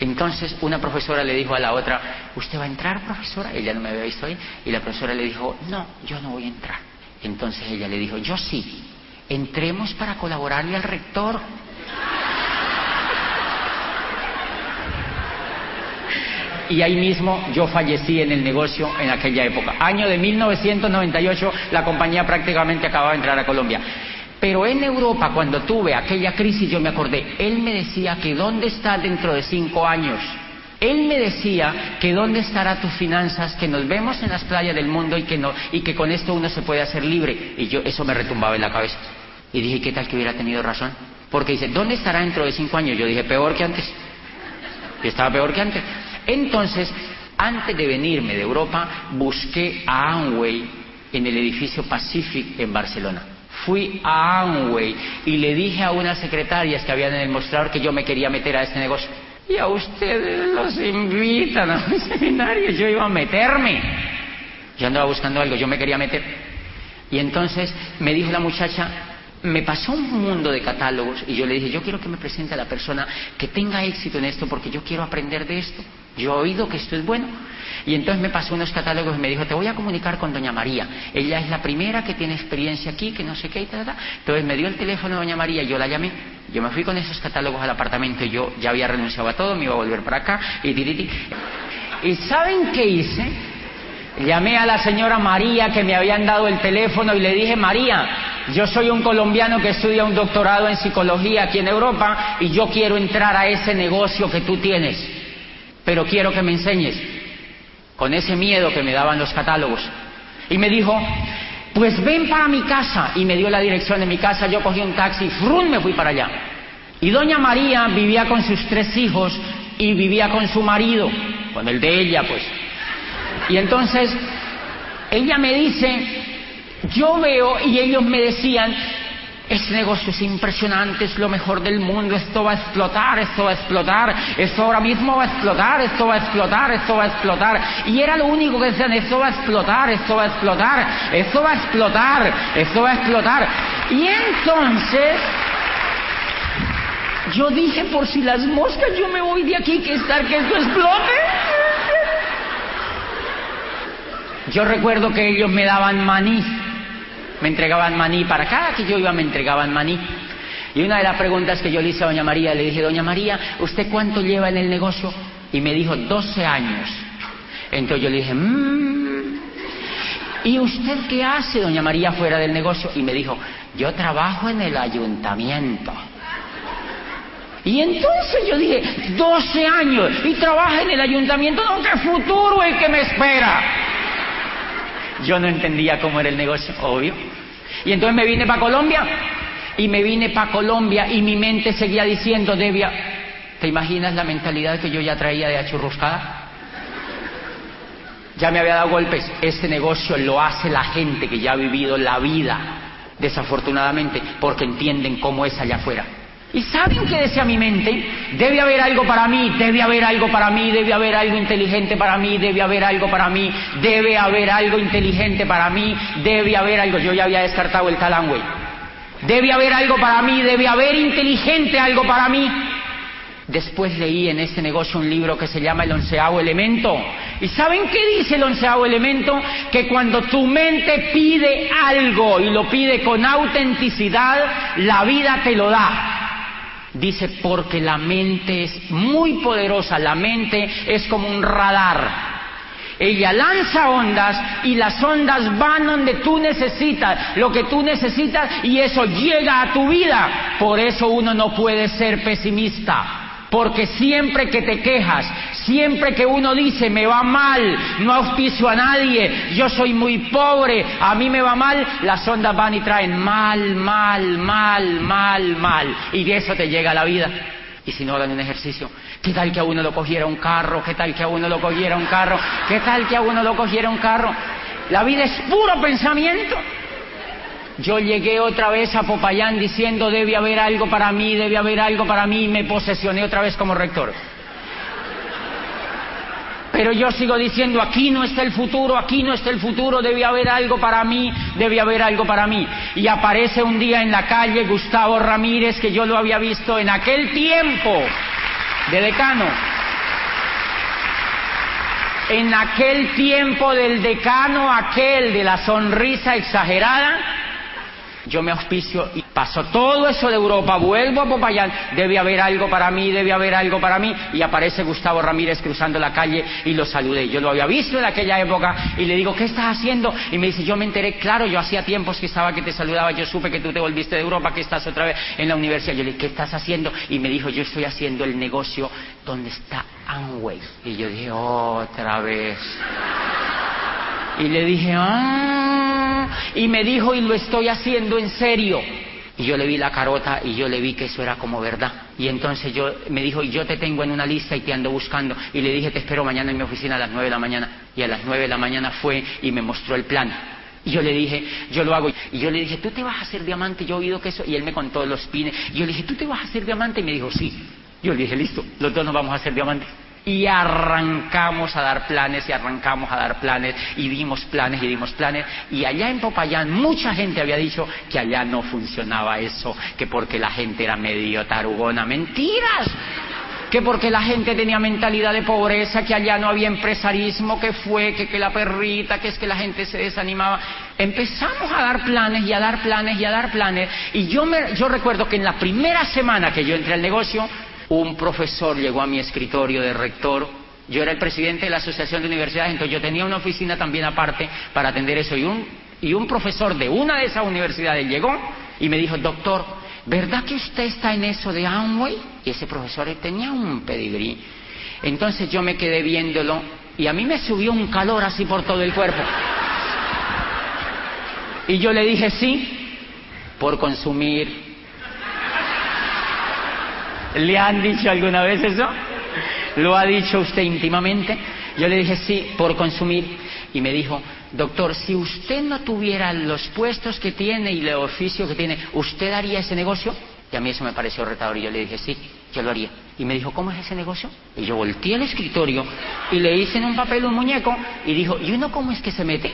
entonces una profesora le dijo a la otra, ¿usted va a entrar, profesora? Ella no me había visto ahí. Y la profesora le dijo, no, yo no voy a entrar. Entonces ella le dijo, yo sí, entremos para colaborarle al rector. y ahí mismo yo fallecí en el negocio en aquella época. Año de 1998, la compañía prácticamente acababa de entrar a Colombia. Pero en Europa, cuando tuve aquella crisis, yo me acordé, él me decía que dónde está dentro de cinco años. Él me decía que dónde estará tus finanzas, que nos vemos en las playas del mundo y que, no, y que con esto uno se puede hacer libre. Y yo, eso me retumbaba en la cabeza. Y dije, ¿qué tal que hubiera tenido razón? Porque dice, ¿dónde estará dentro de cinco años? Yo dije, peor que antes. Y estaba peor que antes. Entonces, antes de venirme de Europa, busqué a Amway en el edificio Pacific en Barcelona fui a Amway y le dije a unas secretarias que habían en el mostrador que yo me quería meter a este negocio. Y a ustedes los invitan a un seminario, yo iba a meterme. Yo andaba buscando algo, yo me quería meter. Y entonces me dijo la muchacha, me pasó un mundo de catálogos y yo le dije, yo quiero que me presente a la persona que tenga éxito en esto porque yo quiero aprender de esto. Yo he oído que esto es bueno. Y entonces me pasó unos catálogos y me dijo, te voy a comunicar con doña María. Ella es la primera que tiene experiencia aquí, que no sé qué y tal, tal. Entonces me dio el teléfono de doña María, y yo la llamé. Yo me fui con esos catálogos al apartamento y yo ya había renunciado a todo, me iba a volver para acá y tiriti. ¿Y saben qué hice? Llamé a la señora María que me habían dado el teléfono y le dije, María, yo soy un colombiano que estudia un doctorado en psicología aquí en Europa y yo quiero entrar a ese negocio que tú tienes. Pero quiero que me enseñes, con ese miedo que me daban los catálogos. Y me dijo, pues ven para mi casa. Y me dio la dirección de mi casa, yo cogí un taxi, ¡frum! me fui para allá. Y doña María vivía con sus tres hijos y vivía con su marido, con el de ella, pues. Y entonces ella me dice, yo veo, y ellos me decían, este negocio es impresionante, es lo mejor del mundo, esto va a explotar, esto va a explotar, esto ahora mismo va a explotar, esto va a explotar, esto va a explotar. Y era lo único que decían, esto va a explotar, esto va a explotar, esto va a explotar, esto va a explotar. Y entonces yo dije, por si las moscas, yo me voy de aquí, que estar que esto explote. Yo recuerdo que ellos me daban maní, me entregaban maní, para cada que yo iba me entregaban maní. Y una de las preguntas que yo le hice a doña María, le dije, doña María, ¿usted cuánto lleva en el negocio? Y me dijo, 12 años. Entonces yo le dije, mmm. ¿y usted qué hace, doña María, fuera del negocio? Y me dijo, yo trabajo en el ayuntamiento. Y entonces yo dije, 12 años y trabaja en el ayuntamiento, no, qué futuro el que me espera. Yo no entendía cómo era el negocio, obvio. Y entonces me vine para Colombia y me vine para Colombia y mi mente seguía diciendo, Devia, ¿te imaginas la mentalidad que yo ya traía de achurruscada? Ya me había dado golpes. Este negocio lo hace la gente que ya ha vivido la vida, desafortunadamente, porque entienden cómo es allá afuera. ¿Y saben qué decía mi mente? Debe haber algo para mí, debe haber algo para mí, debe haber algo inteligente para mí, debe haber algo para mí, debe haber algo inteligente para mí, debe haber algo. Yo ya había descartado el Talanway. Debe haber algo para mí, debe haber inteligente algo para mí. Después leí en este negocio un libro que se llama El onceavo elemento. ¿Y saben qué dice el onceavo elemento? Que cuando tu mente pide algo y lo pide con autenticidad, la vida te lo da. Dice, porque la mente es muy poderosa, la mente es como un radar. Ella lanza ondas y las ondas van donde tú necesitas, lo que tú necesitas y eso llega a tu vida. Por eso uno no puede ser pesimista. Porque siempre que te quejas, siempre que uno dice me va mal, no auspicio a nadie, yo soy muy pobre, a mí me va mal, las ondas van y traen mal, mal, mal, mal, mal. Y de eso te llega la vida. Y si no hagan un ejercicio, ¿qué tal que a uno lo cogiera un carro? ¿Qué tal que a uno lo cogiera un carro? ¿Qué tal que a uno lo cogiera un carro? La vida es puro pensamiento. Yo llegué otra vez a Popayán diciendo debe haber algo para mí, debe haber algo para mí y me posesioné otra vez como rector. Pero yo sigo diciendo, aquí no está el futuro, aquí no está el futuro, debe haber algo para mí, debe haber algo para mí. Y aparece un día en la calle Gustavo Ramírez, que yo lo había visto en aquel tiempo de decano. En aquel tiempo del decano, aquel de la sonrisa exagerada, yo me auspicio y paso todo eso de Europa, vuelvo a Popayán, debe haber algo para mí, debe haber algo para mí, y aparece Gustavo Ramírez cruzando la calle y lo saludé. Yo lo había visto en aquella época y le digo, ¿qué estás haciendo? Y me dice, yo me enteré, claro, yo hacía tiempos que estaba que te saludaba, yo supe que tú te volviste de Europa, que estás otra vez en la universidad. Yo le dije, ¿qué estás haciendo? Y me dijo, yo estoy haciendo el negocio donde está Amway. Y yo dije, otra vez. Y le dije, ah, y me dijo, y lo estoy haciendo en serio. Y yo le vi la carota y yo le vi que eso era como verdad. Y entonces yo me dijo, yo te tengo en una lista y te ando buscando. Y le dije, te espero mañana en mi oficina a las nueve de la mañana. Y a las nueve de la mañana fue y me mostró el plan. Y yo le dije, yo lo hago. Y yo le dije, ¿tú te vas a hacer diamante? Yo he oído que eso. Y él me contó los pines. Y yo le dije, ¿tú te vas a hacer diamante? Y me dijo, sí. Yo le dije, listo, los dos nos vamos a hacer diamante y arrancamos a dar planes y arrancamos a dar planes y dimos planes y dimos planes. Y allá en Popayán mucha gente había dicho que allá no funcionaba eso, que porque la gente era medio tarugona, mentiras, que porque la gente tenía mentalidad de pobreza, que allá no había empresarismo, que fue, que, que la perrita, que es que la gente se desanimaba. Empezamos a dar planes y a dar planes y a dar planes. Y yo, me, yo recuerdo que en la primera semana que yo entré al negocio, un profesor llegó a mi escritorio de rector. Yo era el presidente de la Asociación de Universidades, entonces yo tenía una oficina también aparte para atender eso. Y un, y un profesor de una de esas universidades llegó y me dijo, doctor, ¿verdad que usted está en eso de Amway? Y ese profesor tenía un pedigrí. Entonces yo me quedé viéndolo y a mí me subió un calor así por todo el cuerpo. Y yo le dije, sí, por consumir. ¿Le han dicho alguna vez eso? ¿Lo ha dicho usted íntimamente? Yo le dije, sí, por consumir. Y me dijo, doctor, si usted no tuviera los puestos que tiene y el oficio que tiene, ¿usted haría ese negocio? Y a mí eso me pareció retador y yo le dije, sí, yo lo haría. Y me dijo, ¿cómo es ese negocio? Y yo volteé al escritorio y le hice en un papel un muñeco y dijo, ¿y uno cómo es que se mete?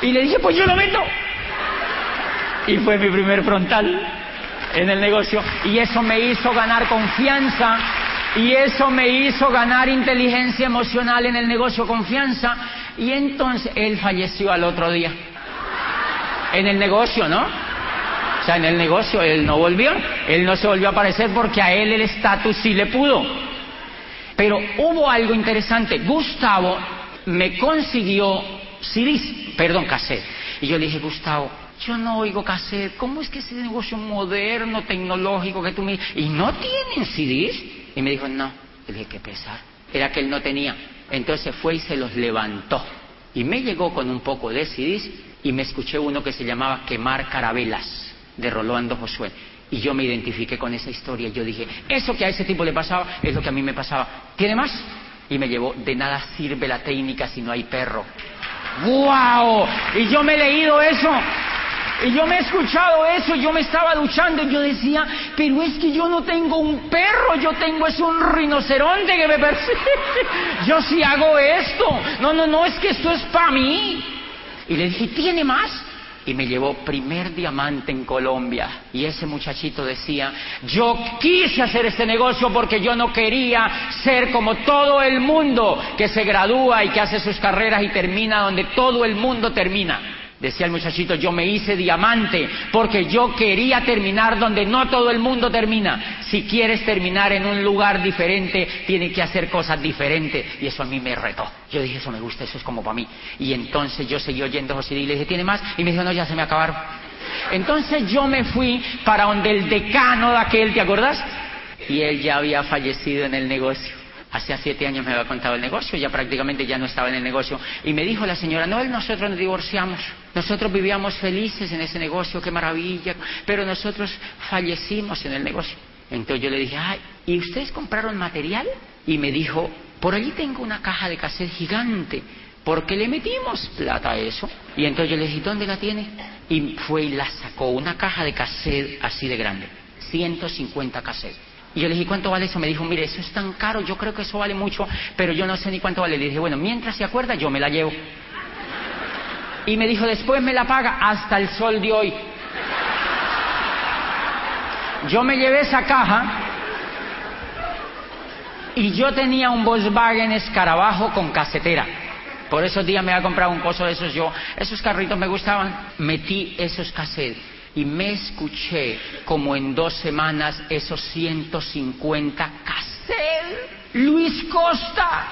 Y le dije, pues yo lo meto. Y fue mi primer frontal en el negocio. Y eso me hizo ganar confianza. Y eso me hizo ganar inteligencia emocional en el negocio, confianza. Y entonces él falleció al otro día. En el negocio, ¿no? O sea, en el negocio él no volvió. Él no se volvió a aparecer porque a él el estatus sí le pudo. Pero hubo algo interesante. Gustavo me consiguió CDs, perdón, cassette. Y yo le dije, Gustavo, yo no oigo cassette. ¿Cómo es que ese negocio moderno, tecnológico que tú me... ¿Y no tienen CDs? Y me dijo, no. Le dije, qué pesar. Era que él no tenía. Entonces fue y se los levantó. Y me llegó con un poco de CDs y me escuché uno que se llamaba Quemar Carabelas, de Rolando Josué. Y yo me identifiqué con esa historia. Y yo dije, eso que a ese tipo le pasaba es lo que a mí me pasaba. ¿Tiene más? Y me llevó, de nada sirve la técnica si no hay perro. ¡Wow! Y yo me he leído eso. Y yo me he escuchado eso, yo me estaba duchando y yo decía, pero es que yo no tengo un perro, yo tengo es un rinoceronte que me persigue. Yo sí hago esto. No, no, no, es que esto es para mí. Y le dije, ¿tiene más? y me llevó primer diamante en Colombia. Y ese muchachito decía, yo quise hacer este negocio porque yo no quería ser como todo el mundo que se gradúa y que hace sus carreras y termina donde todo el mundo termina. Decía el muchachito, yo me hice diamante porque yo quería terminar donde no todo el mundo termina. Si quieres terminar en un lugar diferente, tienes que hacer cosas diferentes. Y eso a mí me retó. Yo dije, eso me gusta, eso es como para mí. Y entonces yo seguí oyendo a José y le dije, ¿tiene más? Y me dijo, no, ya se me acabaron. Entonces yo me fui para donde el decano de aquel, ¿te acordás? Y él ya había fallecido en el negocio. Hace siete años me había contado el negocio, ya prácticamente ya no estaba en el negocio. Y me dijo la señora, no, nosotros nos divorciamos. Nosotros vivíamos felices en ese negocio, qué maravilla. Pero nosotros fallecimos en el negocio. Entonces yo le dije, ay, ¿y ustedes compraron material? Y me dijo, por allí tengo una caja de cassette gigante. ¿Por qué le metimos plata a eso? Y entonces yo le dije, ¿dónde la tiene? Y fue y la sacó, una caja de cassette así de grande. 150 cassettes. Y yo le dije, ¿cuánto vale eso? Me dijo, mire, eso es tan caro, yo creo que eso vale mucho, pero yo no sé ni cuánto vale. Le dije, bueno, mientras se acuerda, yo me la llevo. Y me dijo, después me la paga hasta el sol de hoy. Yo me llevé esa caja y yo tenía un Volkswagen Escarabajo con casetera. Por esos días me había comprado un coso de esos yo. Esos carritos me gustaban. Metí esos cassettes y me escuché como en dos semanas esos 150 cassettes. Luis Costa,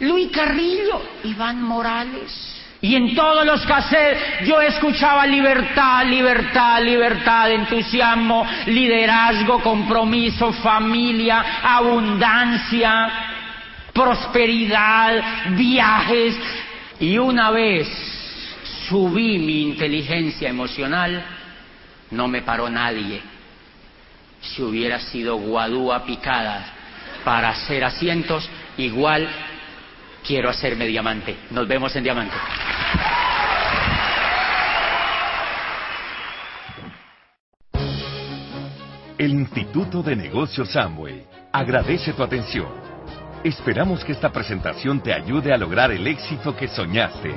Luis Carrillo, Iván Morales. Y en todos los cassettes yo escuchaba libertad, libertad, libertad, entusiasmo, liderazgo, compromiso, familia, abundancia, prosperidad, viajes. Y una vez subí mi inteligencia emocional, no me paró nadie. Si hubiera sido guadúa picada para hacer asientos, igual quiero hacerme diamante. Nos vemos en diamante. El Instituto de Negocios Samway agradece tu atención. Esperamos que esta presentación te ayude a lograr el éxito que soñaste.